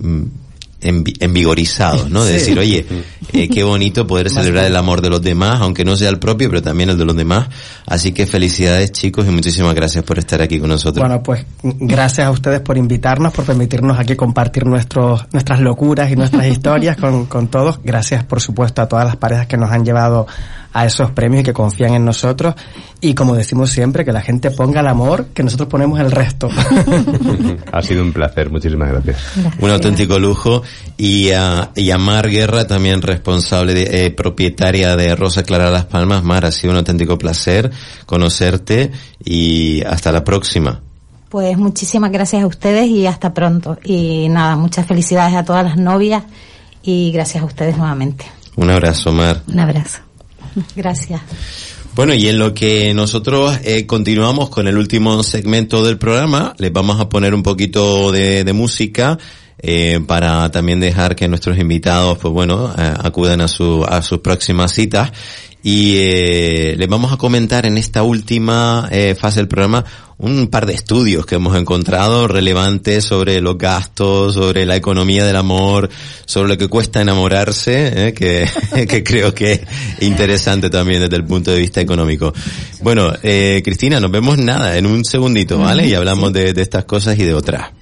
Speaker 3: envigorizados, ¿no? De
Speaker 6: Sí.
Speaker 3: decir, oye, eh, qué bonito poder celebrar el amor de los demás, aunque no sea el propio, pero también el de los demás. Así que felicidades chicos y muchísimas gracias por estar aquí con nosotros.
Speaker 6: Bueno, pues gracias a ustedes por invitarnos, por permitirnos aquí compartir nuestros, nuestras locuras y nuestras historias con, con todos. Gracias, por supuesto, a todas las parejas que nos han llevado a esos premios y que confían en nosotros. Y como decimos siempre, que la gente ponga el amor, que nosotros ponemos el resto.
Speaker 5: Ha sido un placer, muchísimas gracias.
Speaker 3: Un auténtico lujo. Y a, y a Mar Guerra, también responsable, de, eh, propietaria de Rosa Clara Las Palmas. Mar, ha sido un auténtico placer conocerte y hasta la próxima.
Speaker 1: Pues muchísimas gracias a ustedes y hasta pronto. Y nada, muchas felicidades a todas las novias y gracias a ustedes nuevamente.
Speaker 3: Un abrazo, Mar.
Speaker 4: Un abrazo.
Speaker 1: Gracias.
Speaker 3: Bueno, y en lo que nosotros eh, continuamos con el último segmento del programa, les vamos a poner un poquito de, música eh, para también dejar que nuestros invitados, pues bueno, eh, acudan a, su, a sus próximas citas. Y eh, les vamos a comentar en esta última eh, fase del programa un par de estudios que hemos encontrado relevantes sobre los gastos, sobre la economía del amor, sobre lo que cuesta enamorarse, eh, que, que creo que es interesante también desde el punto de vista económico. Bueno, eh, Cristina, nos vemos nada, en un segundito, ¿vale? Y hablamos de, de estas cosas y de otras.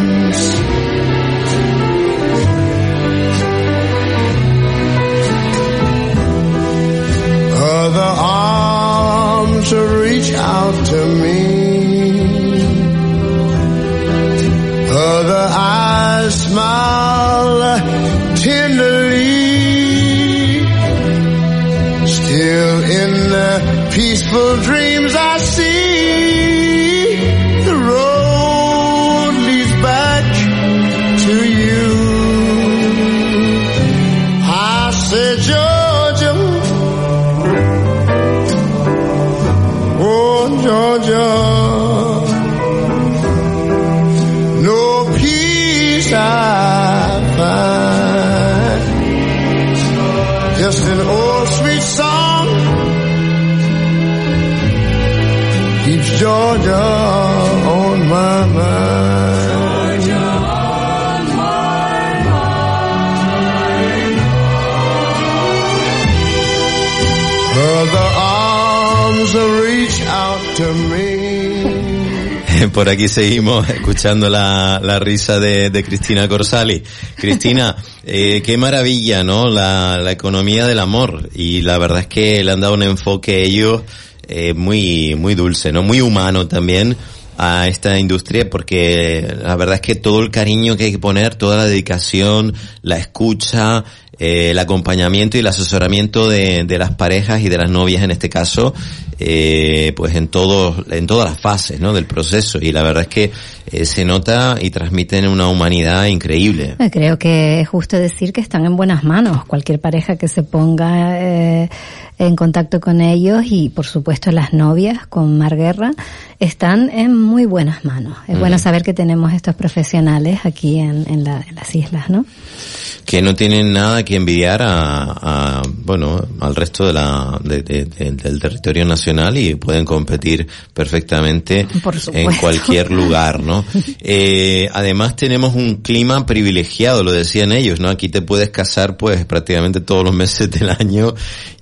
Speaker 10: Dreams I see.
Speaker 3: Por aquí seguimos escuchando la, la risa de, de Cristina Corsali. Cristina, eh, qué maravilla, ¿no? La, la economía del amor. Y la verdad es que le han dado un enfoque ellos eh, muy, muy dulce, ¿no? Muy humano también a esta industria porque la verdad es que todo el cariño que hay que poner, toda la dedicación, la escucha, eh, el acompañamiento y el asesoramiento de, de las parejas y de las novias en este caso, eh, pues en todos, en todas las fases, ¿no? Del proceso y la verdad es que eh, se nota y transmiten una humanidad increíble.
Speaker 4: Eh, Creo que es justo decir que están en buenas manos. Cualquier pareja que se ponga eh, en contacto con ellos y, por supuesto, las novias con Mar Guerra están en muy buenas manos. Es bueno saber que tenemos estos profesionales aquí en, en la- en las islas, ¿no?
Speaker 3: que no tienen nada que envidiar a, a, bueno al resto de la de- de- de- del territorio nacional y pueden competir perfectamente en cualquier lugar no Eh, además tenemos un clima privilegiado lo decían ellos no aquí te puedes casar pues prácticamente todos los meses del año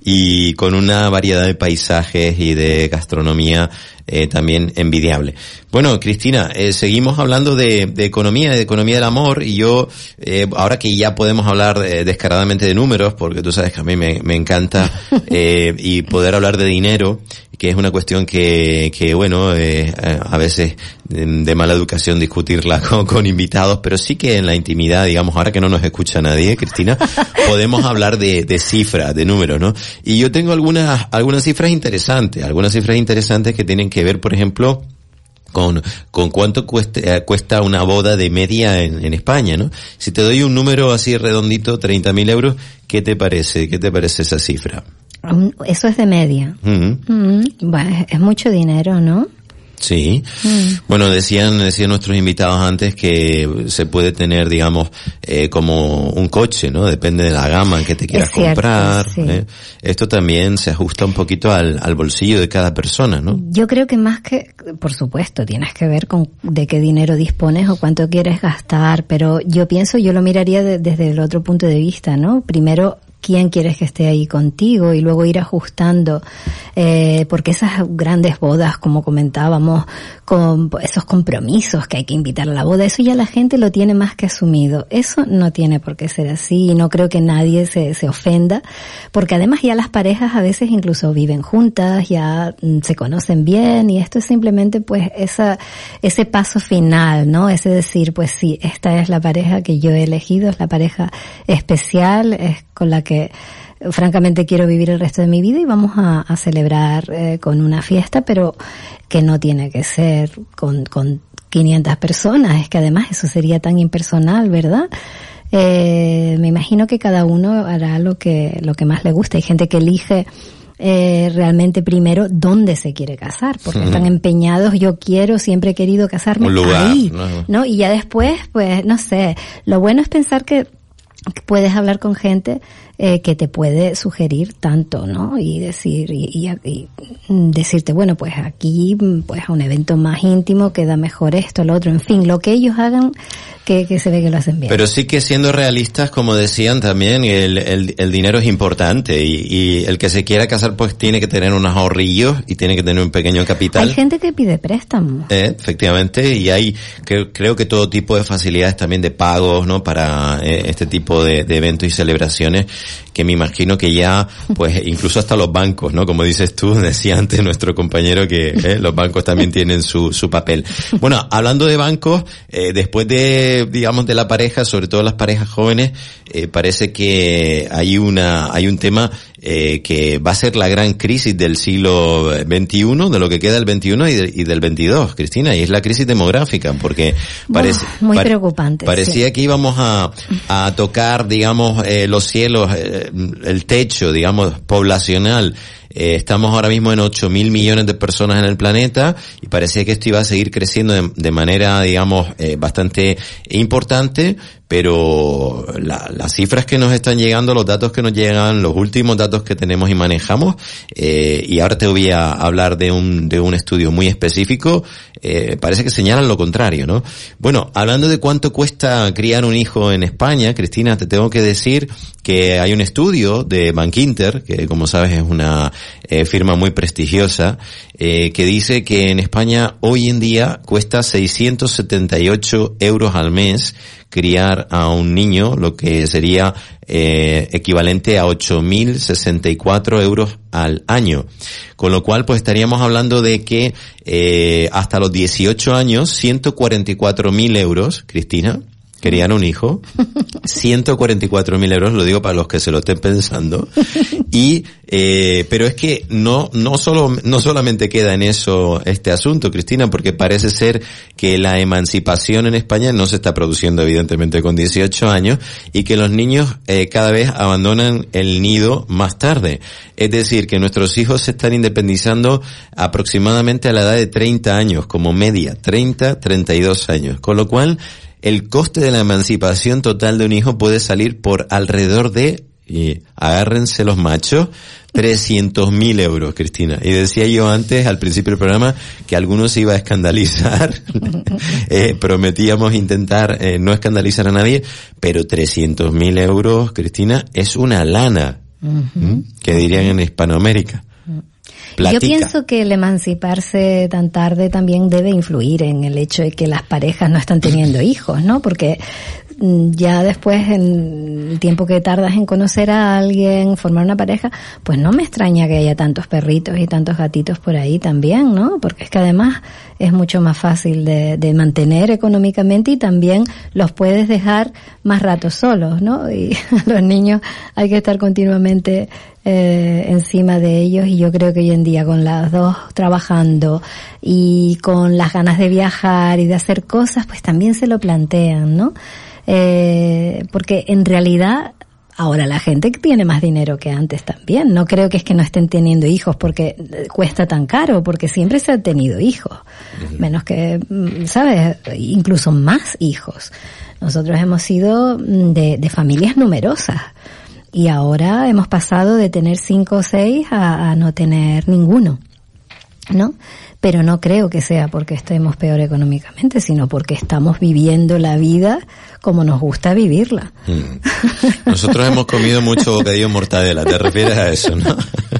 Speaker 3: y con una variedad de paisajes y de gastronomía eh, también envidiable. Bueno, Cristina, eh, seguimos hablando de, de economía, de economía del amor, y yo, eh, ahora que ya podemos hablar eh, descaradamente de números, porque tú sabes que a mí me, me encanta, eh, y poder hablar de dinero, que es una cuestión que, que bueno, eh, a veces de, de mala educación discutirla con, con invitados, pero sí que en la intimidad, digamos, ahora que no nos escucha nadie, Cristina, podemos hablar de, de cifras, de números, ¿no? Y yo tengo algunas, algunas cifras interesantes, algunas cifras interesantes que tienen que ver, por ejemplo, con, con cuánto cuesta, eh, cuesta una boda de media en, en España, ¿no? Si te doy un número así redondito, 30.000 euros, ¿qué te parece? ¿Qué te parece esa cifra?
Speaker 4: Eso es de media. Mm, bueno, es- es mucho dinero, ¿no?
Speaker 3: Sí.
Speaker 4: Mm.
Speaker 3: Bueno, decían, decían nuestros invitados antes que se puede tener, digamos, eh, como un coche, ¿no? Depende de la gama que te quieras
Speaker 4: cierto,
Speaker 3: comprar.
Speaker 4: sí.
Speaker 3: ¿eh? Esto también se ajusta un poquito al, al bolsillo de cada persona, ¿no?
Speaker 4: Yo creo que más que, por supuesto, tienes que ver con de qué dinero dispones o cuánto quieres gastar, pero yo pienso, yo lo miraría de- desde el otro punto de vista, ¿no? Primero, quién quieres que esté ahí contigo y luego ir ajustando, eh, porque esas grandes bodas, como comentábamos, con esos compromisos que hay que invitar a la boda, eso ya la gente lo tiene más que asumido. Eso no tiene por qué ser así y no creo que nadie se, se ofenda, porque además ya las parejas a veces incluso viven juntas, ya mm, se conocen bien y esto es simplemente pues esa, ese paso final, ¿no? Ese decir, pues sí, esta es la pareja que yo he elegido, es la pareja especial, es con la que eh, francamente quiero vivir el resto de mi vida y vamos a, a celebrar eh, con una fiesta, pero que no tiene que ser con, con 500 personas, es que además eso sería tan impersonal, ¿verdad? Eh, me imagino que cada uno hará lo que, lo que más le gusta. Hay gente que elige eh, realmente primero dónde se quiere casar, porque están empeñados, yo quiero, siempre he querido casarme
Speaker 3: Un lugar,
Speaker 4: ahí,
Speaker 3: ¿no?
Speaker 4: ¿no? Y ya después, pues, no sé, lo bueno es pensar que que puedes hablar con gente eh, que te puede sugerir tanto, ¿no? Y decir, y, y- y, mm, decirte, bueno, pues aquí, mm, pues a un evento más íntimo queda mejor esto, lo otro, en fin, lo que ellos hagan, que, que se ve que lo hacen bien.
Speaker 3: Pero sí que siendo realistas, como decían también, el, el, el dinero es importante y, y el que se quiera casar pues tiene que tener unos ahorrillos y tiene que tener un pequeño capital.
Speaker 4: Hay gente que pide préstamos.
Speaker 3: Eh, efectivamente, y hay creo, creo que todo tipo de facilidades también de pagos, ¿no? Para eh, este tipo de, de eventos y celebraciones que me imagino que ya, pues incluso hasta los bancos, ¿no? Como dices tú, decía antes nuestro compañero que eh, los bancos también tienen su, su papel. Bueno, hablando de bancos, eh, después de, digamos, de la pareja, sobre todo las parejas jóvenes, eh, parece que hay una, hay un tema eh, que va a ser la gran crisis del siglo XXI, de lo que queda del XXI y, del- y del XXII, Cristina, y es la crisis demográfica, porque parece,
Speaker 4: muy
Speaker 3: pare-
Speaker 4: preocupante,
Speaker 3: Parecía
Speaker 4: sí.
Speaker 3: que íbamos a, a tocar, digamos, eh, los cielos, eh, el techo, digamos, poblacional. Eh, estamos ahora mismo en 8 mil millones de personas en el planeta y parecía que esto iba a seguir creciendo de, de manera, digamos, eh, bastante importante, pero la- las cifras que nos están llegando, los datos que nos llegan, los últimos datos que tenemos y manejamos, eh, y ahora te voy a hablar de un, de un estudio muy específico, eh, parece que señalan lo contrario, ¿no? Bueno, hablando de cuánto cuesta criar un hijo en España, Cristina, te tengo que decir que hay un estudio de Bankinter, que como sabes es una eh, firma muy prestigiosa, eh, que dice que en España hoy en día cuesta 678 euros al mes criar a un niño, lo que sería eh, equivalente a 8.064 euros al año. Con lo cual, pues estaríamos hablando de que eh, hasta los 18 años, 144.000 euros, Cristina, querían un hijo, 144.000 euros, lo digo para los que se lo estén pensando, y, eh, pero es que no, no solo, no solamente queda en eso este asunto, Cristina, porque parece ser que la emancipación en España no se está produciendo evidentemente con 18 años y que los niños eh, cada vez abandonan el nido más tarde. Es decir, que nuestros hijos se están independizando aproximadamente a la edad de 30 años, como media, 30, 32 años, con lo cual el coste de la emancipación total de un hijo puede salir por alrededor de, y agárrense los machos, 300 mil euros, Cristina. Y decía yo antes, al principio del programa, que algunos se iba a escandalizar. Eh, prometíamos intentar eh, no escandalizar a nadie, pero 300 mil euros, Cristina, es una lana, que dirían en Hispanoamérica.
Speaker 4: Yo pienso que el emanciparse tan tarde también debe influir en el hecho de que las parejas no están teniendo hijos, ¿no? Porque mm, ya después, en el tiempo que tardas en conocer a alguien, formar una pareja, pues no me extraña que haya tantos perritos y tantos gatitos por ahí también, ¿no? Porque es que además es mucho más fácil de, de mantener económicamente y también los puedes dejar más rato solos, ¿no? Y a los niños hay que estar continuamente eh, encima de ellos y yo creo que hoy en día con las dos trabajando y con las ganas de viajar y de hacer cosas, pues también se lo plantean, ¿no? Eh, porque en realidad Ahora la gente tiene más dinero que antes también. No creo que es que no estén teniendo hijos porque cuesta tan caro, porque siempre se han tenido hijos. Menos que, mm, ¿sabes? Incluso más hijos. Nosotros hemos sido mm, de, de familias numerosas. Y ahora hemos pasado de tener cinco o seis a, no tener ninguno. ¿No? Pero no creo que sea porque estemos peor económicamente, sino porque estamos viviendo la vida como nos gusta vivirla.
Speaker 3: Mm. Nosotros hemos comido mucho bocadillo mortadela, ¿te refieres a eso, no?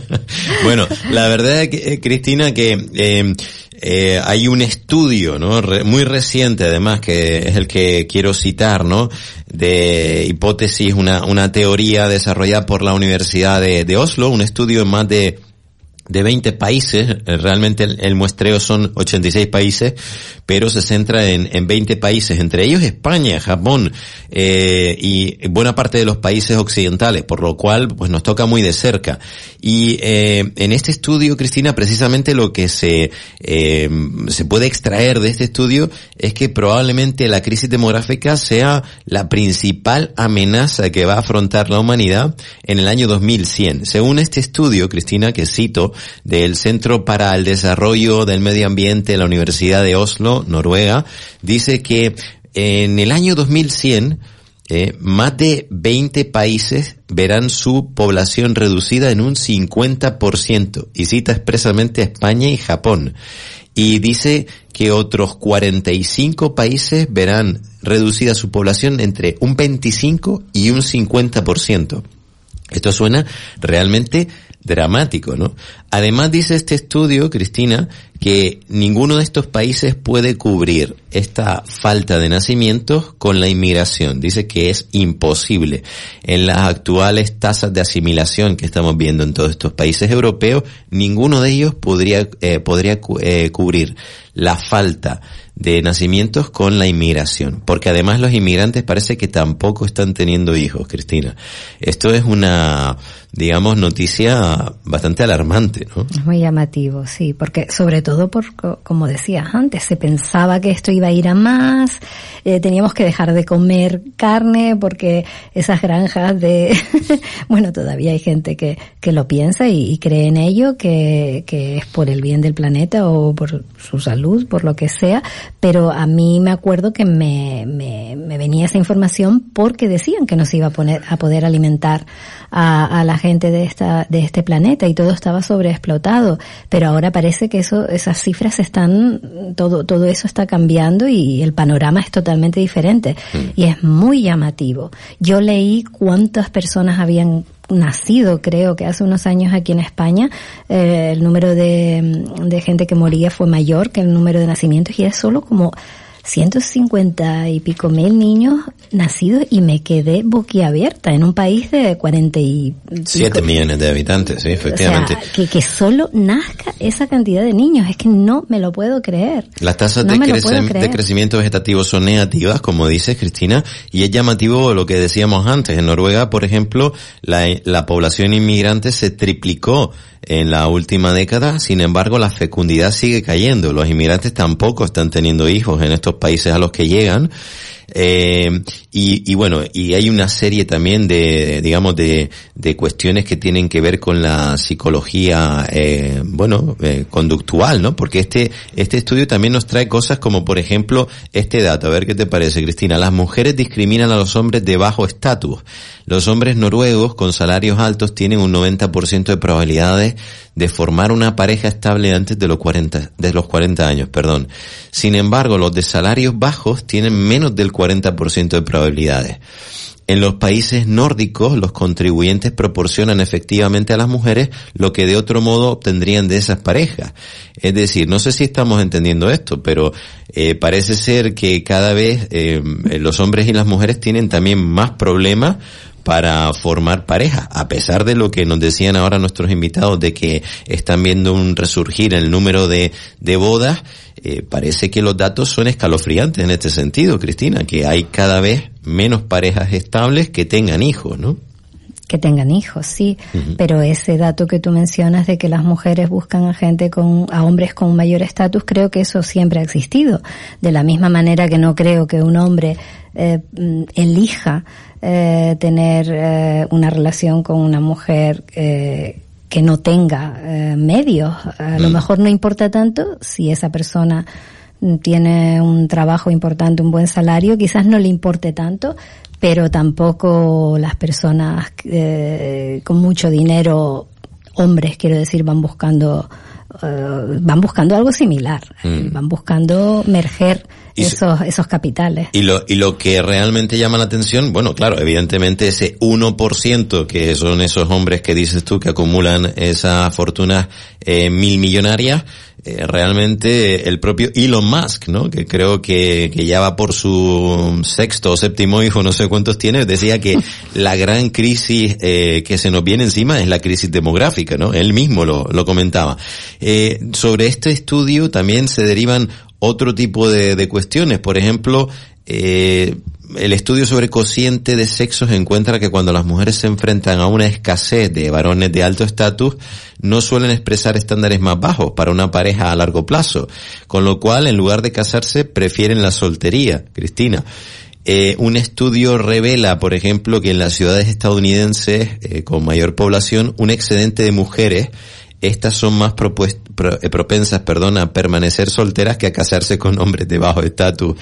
Speaker 3: bueno, la verdad eh, Cristina, que eh, eh, hay un estudio, ¿no? Re- muy reciente además, que es el que quiero citar, ¿no? De hipótesis, una, una teoría desarrollada por la Universidad de, de Oslo, un estudio en más de de 20 países, eh, realmente el, muestreo son 86 países, pero se centra en, en 20 países, entre ellos España, Japón eh, y buena parte de los países occidentales, por lo cual pues nos toca muy de cerca. Y eh, en este estudio, Cristina, precisamente lo que se, se puede extraer de este estudio es que probablemente la crisis demográfica sea la principal amenaza que va a afrontar la humanidad en el año 2100. Según este estudio, Cristina, que cito, del Centro para el Desarrollo del Medio Ambiente de la Universidad de Oslo, Noruega, dice que en el año 2100 eh, más de 20 países verán su población reducida en un 50% y cita expresamente España y Japón. Y dice que otros 45 países verán reducida su población entre un 25 y un 50%. Esto suena realmente dramático, ¿no? Además dice este estudio, Cristina, que ninguno de estos países puede cubrir esta falta de nacimientos con la inmigración. Dice que es imposible. En las actuales tasas de asimilación que estamos viendo en todos estos países europeos, ninguno de ellos podría, eh, podría eh, cubrir la falta de nacimientos con la inmigración, porque además los inmigrantes parece que tampoco están teniendo hijos, Cristina. Esto es una, digamos, noticia bastante alarmante, ¿no?
Speaker 4: Es muy llamativo, sí, porque sobre todo por, co- como decías antes, se pensaba que esto iba a ir a más, eh, teníamos que dejar de comer carne porque esas granjas de, bueno, todavía hay gente que, que lo piensa y, y cree en ello, que, que es por el bien del planeta o por su salud, por lo que sea, pero a mí me acuerdo que me, me, me venía esa información porque decían que nos iba a poner, a poder alimentar a, a la gente de esta, de este planeta y todo estaba sobreexplotado. Pero ahora parece que eso, esas cifras están, todo, todo eso está cambiando y el panorama es totalmente diferente. Y es muy llamativo. Yo leí cuántas personas habían nacido, creo que hace unos años aquí en España, eh, el número de, de gente que moría fue mayor que el número de nacimientos y es solo como 150 y pico mil niños nacidos y me quedé boquiabierta en un país de 40 y...
Speaker 3: 7 millones de habitantes, sí, efectivamente.
Speaker 4: O sea, que, que solo nazca esa cantidad de niños, es que no me lo puedo creer.
Speaker 3: Las tasas
Speaker 4: No
Speaker 3: de, crece- de crecimiento vegetativo son negativas, como dices Cristina, y es llamativo lo que decíamos antes. En Noruega, por ejemplo, la, la población inmigrante se triplicó en la última década, sin embargo la fecundidad sigue cayendo. Los inmigrantes tampoco están teniendo hijos en estos países a los que llegan. Eh, y, bueno, y hay una serie también de, digamos, de, de cuestiones que tienen que ver con la psicología, eh, bueno, eh, conductual, ¿no? Porque este, este estudio también nos trae cosas como, por ejemplo, este dato. A ver qué te parece, Cristina. Las mujeres discriminan a los hombres de bajo estatus. Los hombres noruegos con salarios altos tienen un 90% de probabilidades de formar una pareja estable antes de los 40, de los 40 años, perdón. Sin embargo, los de salarios bajos tienen menos del 40% de probabilidades. En los países nórdicos, los contribuyentes proporcionan efectivamente a las mujeres lo que de otro modo obtendrían de esas parejas. Es decir, no sé si estamos entendiendo esto, pero eh, parece ser que cada vez eh, los hombres y las mujeres tienen también más problemas para formar pareja, a pesar de lo que nos decían ahora nuestros invitados de que están viendo un resurgir el número de, de bodas, eh, parece que los datos son escalofriantes en este sentido, Cristina, que hay cada vez menos parejas estables que tengan hijos, ¿no?
Speaker 4: Que tengan hijos, sí, pero ese dato que tú mencionas de que las mujeres buscan a gente con, a hombres con mayor estatus, creo que eso siempre ha existido. De la misma manera que no creo que un hombre eh, mm, elija eh, tener eh, una relación con una mujer eh, que no tenga eh, medios. A lo mejor no importa tanto si esa persona mm, tiene un trabajo importante, un buen salario, quizás no le importe tanto, pero tampoco las personas eh, con mucho dinero, hombres quiero decir, van buscando eh, van buscando algo similar,
Speaker 3: Mm.
Speaker 4: van buscando merger
Speaker 3: Y
Speaker 4: esos esos capitales.
Speaker 3: Y lo, y lo que realmente llama la atención, bueno, claro, evidentemente ese 1% que son esos hombres que dices tú que acumulan esas fortunas eh, mil millonarias, eh, realmente el propio Elon Musk, ¿no? Que creo que, que ya va por su sexto o séptimo hijo, no sé cuántos tiene, decía que la gran crisis eh, que se nos viene encima es la crisis demográfica, ¿no? Él mismo lo, lo comentaba. Eh, sobre este estudio también se derivan otro tipo de, de cuestiones. Por ejemplo, eh, el estudio sobre cociente de sexos encuentra que cuando las mujeres se enfrentan a una escasez de varones de alto estatus, no suelen expresar estándares más bajos para una pareja a largo plazo, con lo cual en lugar de casarse prefieren la soltería, Cristina. Eh, un estudio revela, por ejemplo, que en las ciudades estadounidenses eh, con mayor población, un excedente de mujeres estas son más propuest- pro- eh, propensas, perdón, a permanecer solteras que a casarse con hombres de bajo estatus.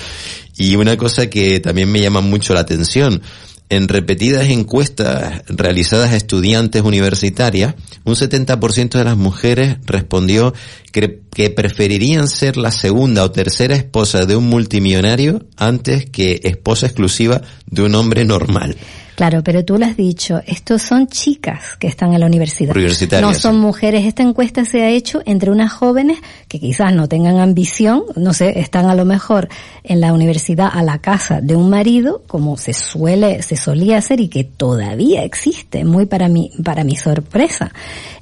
Speaker 3: Y una cosa que también me llama mucho la atención, en repetidas encuestas realizadas a estudiantes universitarias, un 70% de las mujeres respondió que, que preferirían ser la segunda o tercera esposa de un multimillonario antes que esposa exclusiva de un hombre normal.
Speaker 4: Claro, pero tú lo has dicho, estos son chicas que están en la universidad. No son mujeres. Esta encuesta se ha hecho entre unas jóvenes que quizás no tengan ambición, no sé, están a lo mejor en la universidad a la casa de un marido, como se suele, se solía hacer y que todavía existe, muy para mi, para mi sorpresa.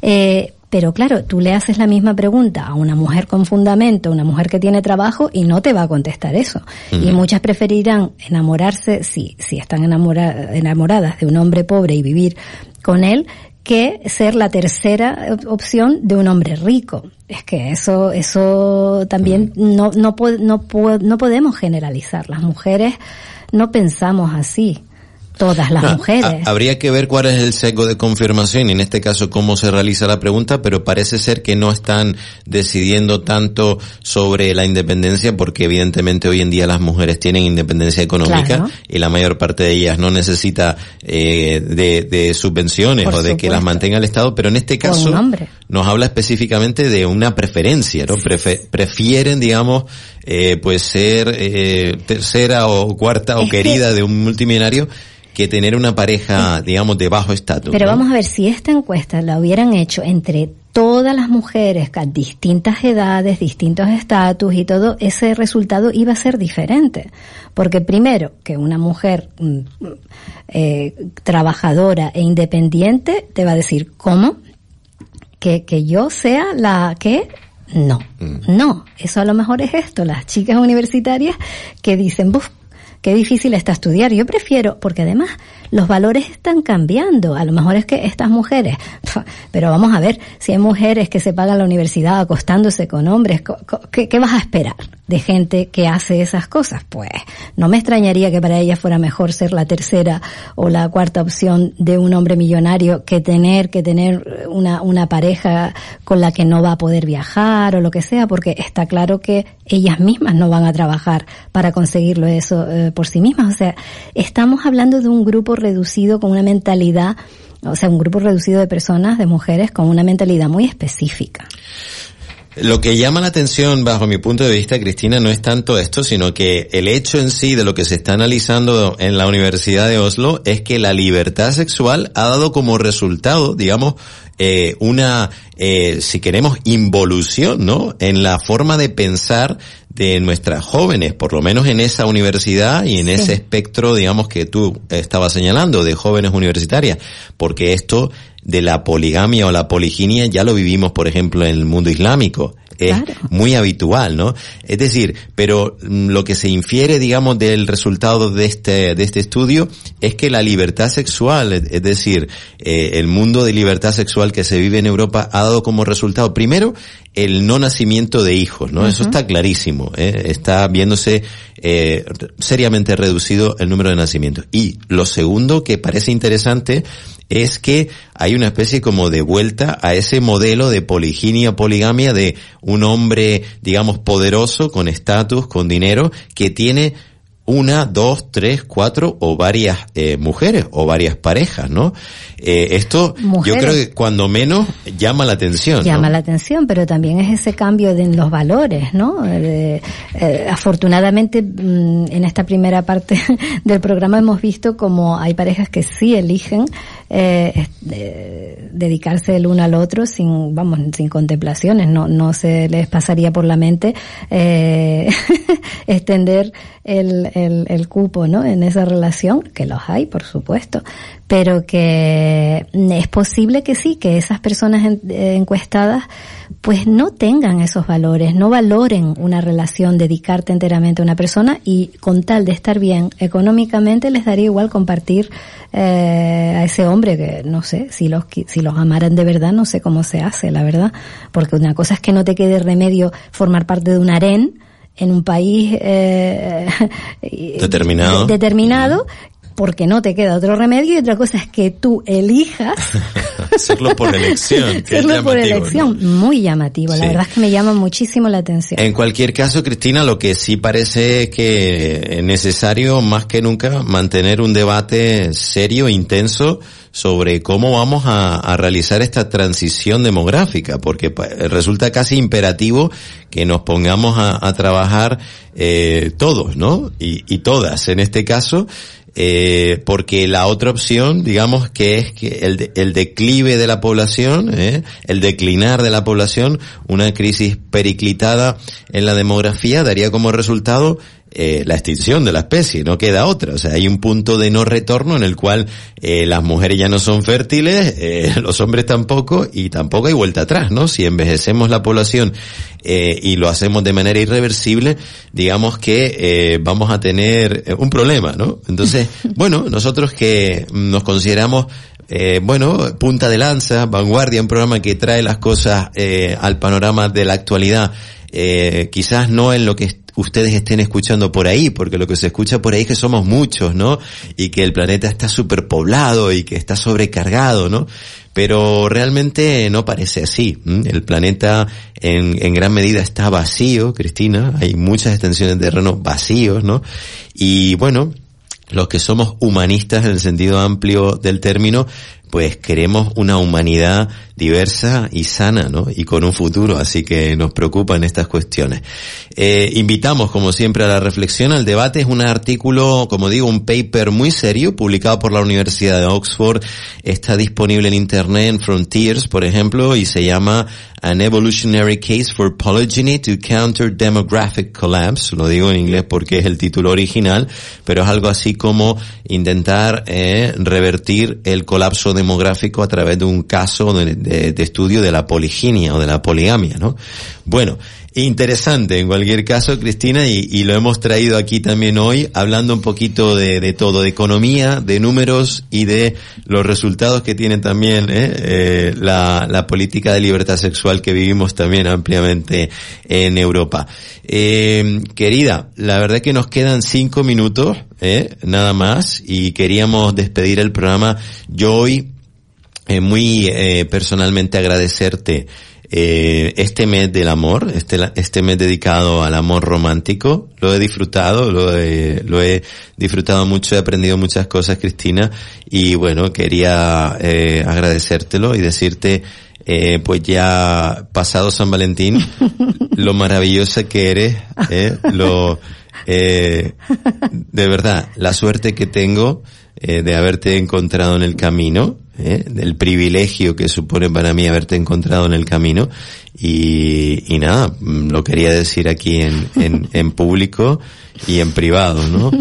Speaker 4: Eh, pero claro, tú le haces la misma pregunta a una mujer con fundamento, una mujer que tiene trabajo y no te va a contestar eso.
Speaker 11: Ujú.
Speaker 4: Y muchas preferirán enamorarse, si, si están enamora- enamoradas de un hombre pobre y vivir con él, que ser la tercera op- opción de un hombre rico. Es que eso, eso también no, no, no, po- no podemos generalizar. Las mujeres no pensamos así. Todas las
Speaker 3: No,
Speaker 4: mujeres.
Speaker 3: ha- habría que ver cuál es el sesgo de confirmación y en este caso cómo se realiza la pregunta, pero parece ser que no están decidiendo tanto sobre la independencia porque evidentemente hoy en día las mujeres tienen independencia económica
Speaker 4: Claro.
Speaker 3: y la mayor parte de ellas no necesita eh, de, de subvenciones
Speaker 4: Por
Speaker 3: o de que las mantenga el Estado, pero en este caso nos habla específicamente de una preferencia, ¿no? Prefe- prefieren, digamos, eh, pues ser eh, tercera o cuarta o
Speaker 4: Es que-
Speaker 3: querida de un multimillonario que tener una pareja, digamos, de bajo estatus.
Speaker 4: Pero
Speaker 3: ¿no?
Speaker 4: vamos a ver, si esta encuesta la hubieran hecho entre todas las mujeres a distintas edades, distintos estatus y todo, ese resultado iba a ser diferente. Porque primero, que una mujer mm, eh, trabajadora e independiente te va a decir, ¿cómo? Que, que yo sea la que no, no, eso a lo mejor es esto, las chicas universitarias que dicen, qué difícil está estudiar. Yo prefiero, porque además los valores están cambiando. A lo mejor es que estas mujeres, pero vamos a ver, si hay mujeres que se pagan la universidad acostándose con hombres, ¿qué, qué vas a esperar de gente que hace esas cosas? Pues no me extrañaría que para ellas fuera mejor ser la tercera o la cuarta opción de un hombre millonario que tener que tener una, una pareja con la que no va a poder viajar o lo que sea, porque está claro que ellas mismas no van a trabajar para conseguirlo eso eh, por sí mismas. O sea, estamos hablando de un grupo reducido con una mentalidad, o sea, un grupo reducido de personas, de mujeres con una mentalidad muy específica.
Speaker 3: Lo que llama la atención, bajo mi punto de vista, Cristina, no es tanto esto, sino que el hecho en sí de lo que se está analizando en la Universidad de Oslo es que la libertad sexual ha dado como resultado, digamos, eh, una, eh, si queremos, involución, ¿no? En la forma de pensar de nuestras jóvenes, por lo menos en esa universidad y en ese espectro, digamos, que tú estabas señalando, de jóvenes universitarias, porque esto de la poligamia o la poliginia ya lo vivimos, por ejemplo, en el mundo islámico. Es
Speaker 4: Claro.
Speaker 3: muy habitual, ¿no? Es decir, pero mm, lo que se infiere, digamos, del resultado de este, de este estudio es que la libertad sexual, es es decir, eh, el mundo de libertad sexual que se vive en Europa ha dado como resultado, primero, el no nacimiento de hijos, ¿no? Eso está clarísimo, ¿eh? está viéndose eh, seriamente reducido el número de nacimientos. Y lo segundo que parece interesante es que hay una especie como de vuelta a ese modelo de poliginia, poligamia de un hombre, digamos, poderoso, con estatus, con dinero, que tiene una, dos, tres, cuatro o varias eh, mujeres o varias parejas, ¿no? Eh, esto
Speaker 4: Mujeres.
Speaker 3: yo creo que cuando menos llama la atención. ¿no?
Speaker 4: Llama la atención, pero también es ese cambio de- en los valores, ¿no? Eh, eh, afortunadamente, mm, en esta primera parte del programa hemos visto como hay parejas que sí eligen eh, eh, dedicarse el uno al otro sin, vamos, sin contemplaciones, no, no se les pasaría por la mente eh, extender el, el, el cupo, ¿no? En esa relación, que los hay, por supuesto, pero que es posible que sí, que esas personas en- eh, encuestadas pues no tengan esos valores, no valoren una relación, dedicarte enteramente a una persona y con tal de estar bien económicamente les daría igual compartir eh, a ese hombre que no sé, si los, si los amaran de verdad no sé cómo se hace, la verdad, porque una cosa es que no te quede remedio formar parte de un harén en un país eh,
Speaker 3: Determinado.
Speaker 4: de- determinado porque no te queda otro remedio y otra cosa es que tú elijas
Speaker 3: Hacerlo por elección. que
Speaker 4: hacerlo por elección. Muy llamativo,
Speaker 3: Sí.
Speaker 4: la verdad es que me llama muchísimo la atención.
Speaker 3: En cualquier caso, Cristina, lo que sí parece que es necesario más que nunca mantener un debate serio, intenso, sobre cómo vamos a, a realizar esta transición demográfica, porque pa- resulta casi imperativo que nos pongamos a, a trabajar eh, todos, ¿no? Y, y todas, en este caso, eh, porque la otra opción, digamos, que es que el, de- el declive de la población, ¿eh? el declinar de la población, una crisis periclitada en la demografía daría como resultado eh, la extinción de la especie, no queda otra. O sea, hay un punto de no retorno en el cual eh, las mujeres ya no son fértiles, eh, los hombres tampoco, y tampoco hay vuelta atrás, ¿no? Si envejecemos la población eh, y lo hacemos de manera irreversible, digamos que eh, vamos a tener eh, un problema, ¿no? Entonces, bueno, nosotros que nos consideramos eh, bueno, punta de lanza, vanguardia, un programa que trae las cosas eh, al panorama de la actualidad, eh, quizás no en lo que ustedes estén escuchando por ahí, porque lo que se escucha por ahí es que somos muchos, ¿no? Y que el planeta está superpoblado y que está sobrecargado, ¿no? Pero realmente no parece así. El planeta en, en gran medida está vacío, Cristina. Hay muchas extensiones de terreno vacíos, ¿no? Y bueno, los que somos humanistas en el sentido amplio del término, pues queremos una humanidad diversa y sana, ¿no? Y con un futuro, así que nos preocupan estas cuestiones. Eh, invitamos, como siempre, a la reflexión, al debate. Es un artículo, como digo, un paper muy serio, publicado por la Universidad de Oxford. Está disponible en Internet, en Frontiers, por ejemplo, y se llama An Evolutionary Case for Polygyny to Counter Demographic Collapse. Lo digo en inglés porque es el título original, pero es algo así como intentar eh, revertir el colapso demográfico a través de un caso de, de- de estudio de la poliginia o de la poligamia, ¿no? Bueno, interesante en cualquier caso, Cristina, y, y lo hemos traído aquí también hoy, hablando un poquito de, de todo, de economía, de números y de los resultados que tiene también ¿eh? Eh, la, la política de libertad sexual que vivimos también ampliamente en Europa. Eh, querida, la verdad que nos quedan cinco minutos, ¿eh? nada más, y queríamos despedir el programa. Yo hoy eh, muy eh, personalmente agradecerte eh, este mes del amor, este, este mes dedicado al amor romántico. Lo he disfrutado, lo he, lo he disfrutado mucho, he aprendido muchas cosas, Cristina, y bueno, quería eh, agradecértelo y decirte, eh, pues ya pasado San Valentín, lo maravillosa que eres, eh, lo, eh, de verdad, la suerte que tengo eh, de haberte encontrado en el camino, eh, del privilegio que supone para mí haberte encontrado en el camino y, y nada, lo quería decir aquí en, en, en público y en privado, ¿no?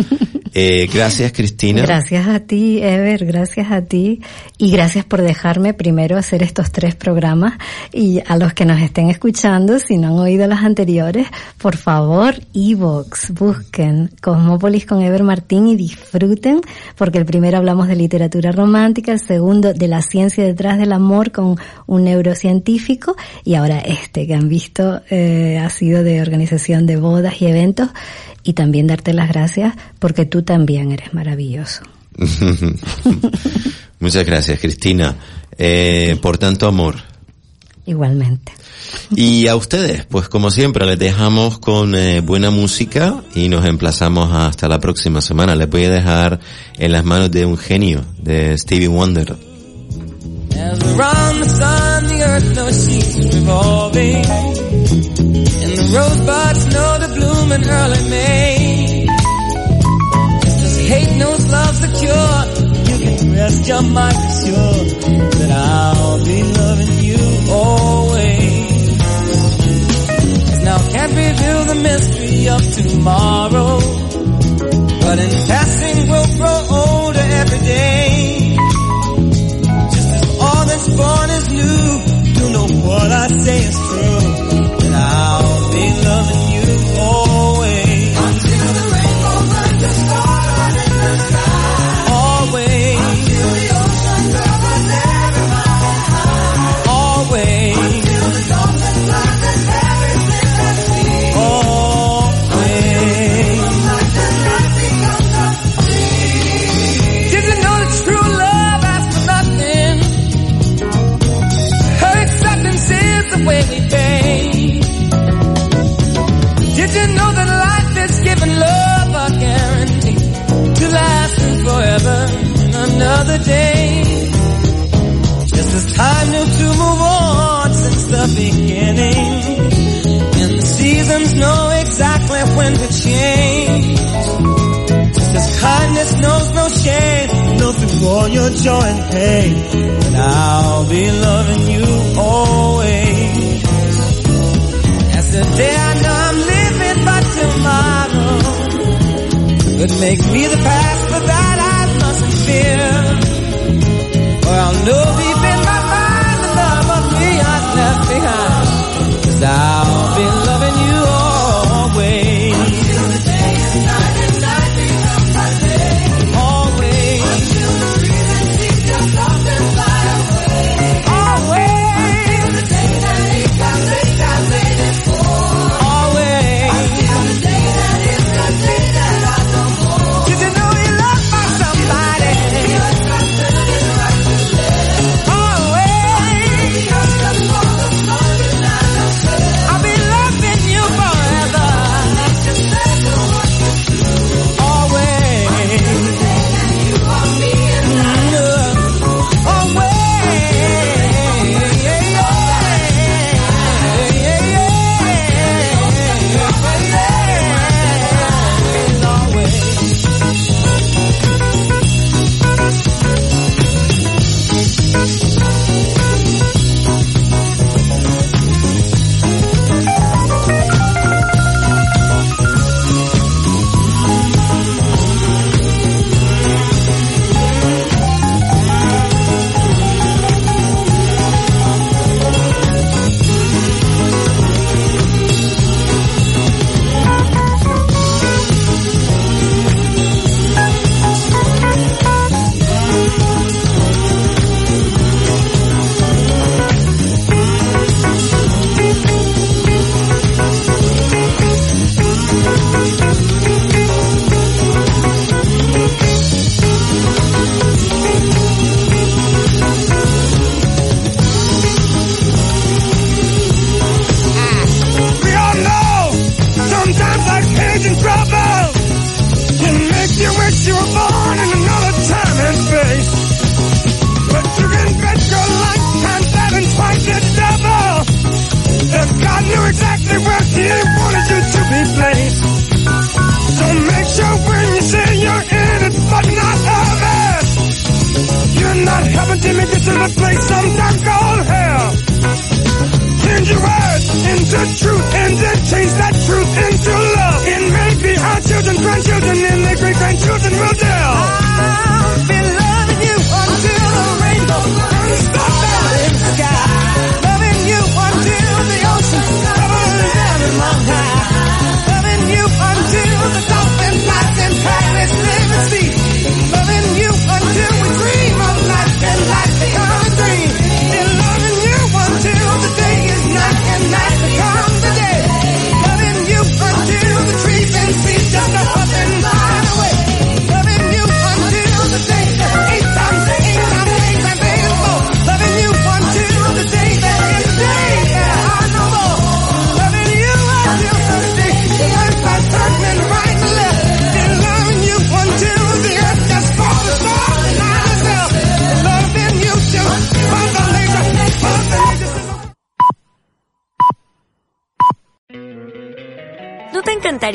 Speaker 3: Eh, gracias Cristina.
Speaker 4: Gracias a ti, Ever, gracias a ti y gracias por dejarme primero hacer estos tres programas y a los que nos estén escuchando, si no han oído los anteriores, por favor, Evox, busquen Cosmópolis con Ever Martín y disfruten porque el primero hablamos de literatura romántica, el segundo de la ciencia detrás del amor con un neurocientífico y ahora este que han visto eh, ha sido de organización de bodas y eventos y también darte las gracias porque tú también eres maravilloso.
Speaker 3: Muchas gracias Cristina eh, por tanto amor.
Speaker 4: Igualmente.
Speaker 3: Y a ustedes, pues como siempre, les dejamos con eh, buena música y nos emplazamos hasta la próxima semana. Les voy a dejar en las manos de un genio, de Stevie Wonder.
Speaker 11: Around the sun, the earth knows she's revolving. And the rosebuds know to bloom in early May. Just as hate knows love's the cure, you can rest your mind assured that I'll be loving you always. Now can't reveal the mystery of tomorrow. But in passing we'll grow older every day. What I say is true. Another day? Just as time knew to move on since the beginning, and the seasons know exactly when to change. Just as kindness knows no shame, nothing for your joy and pain. And I'll be loving you always. As the day I know I'm living, but tomorrow could make me the past, but that I mustn't fear know deep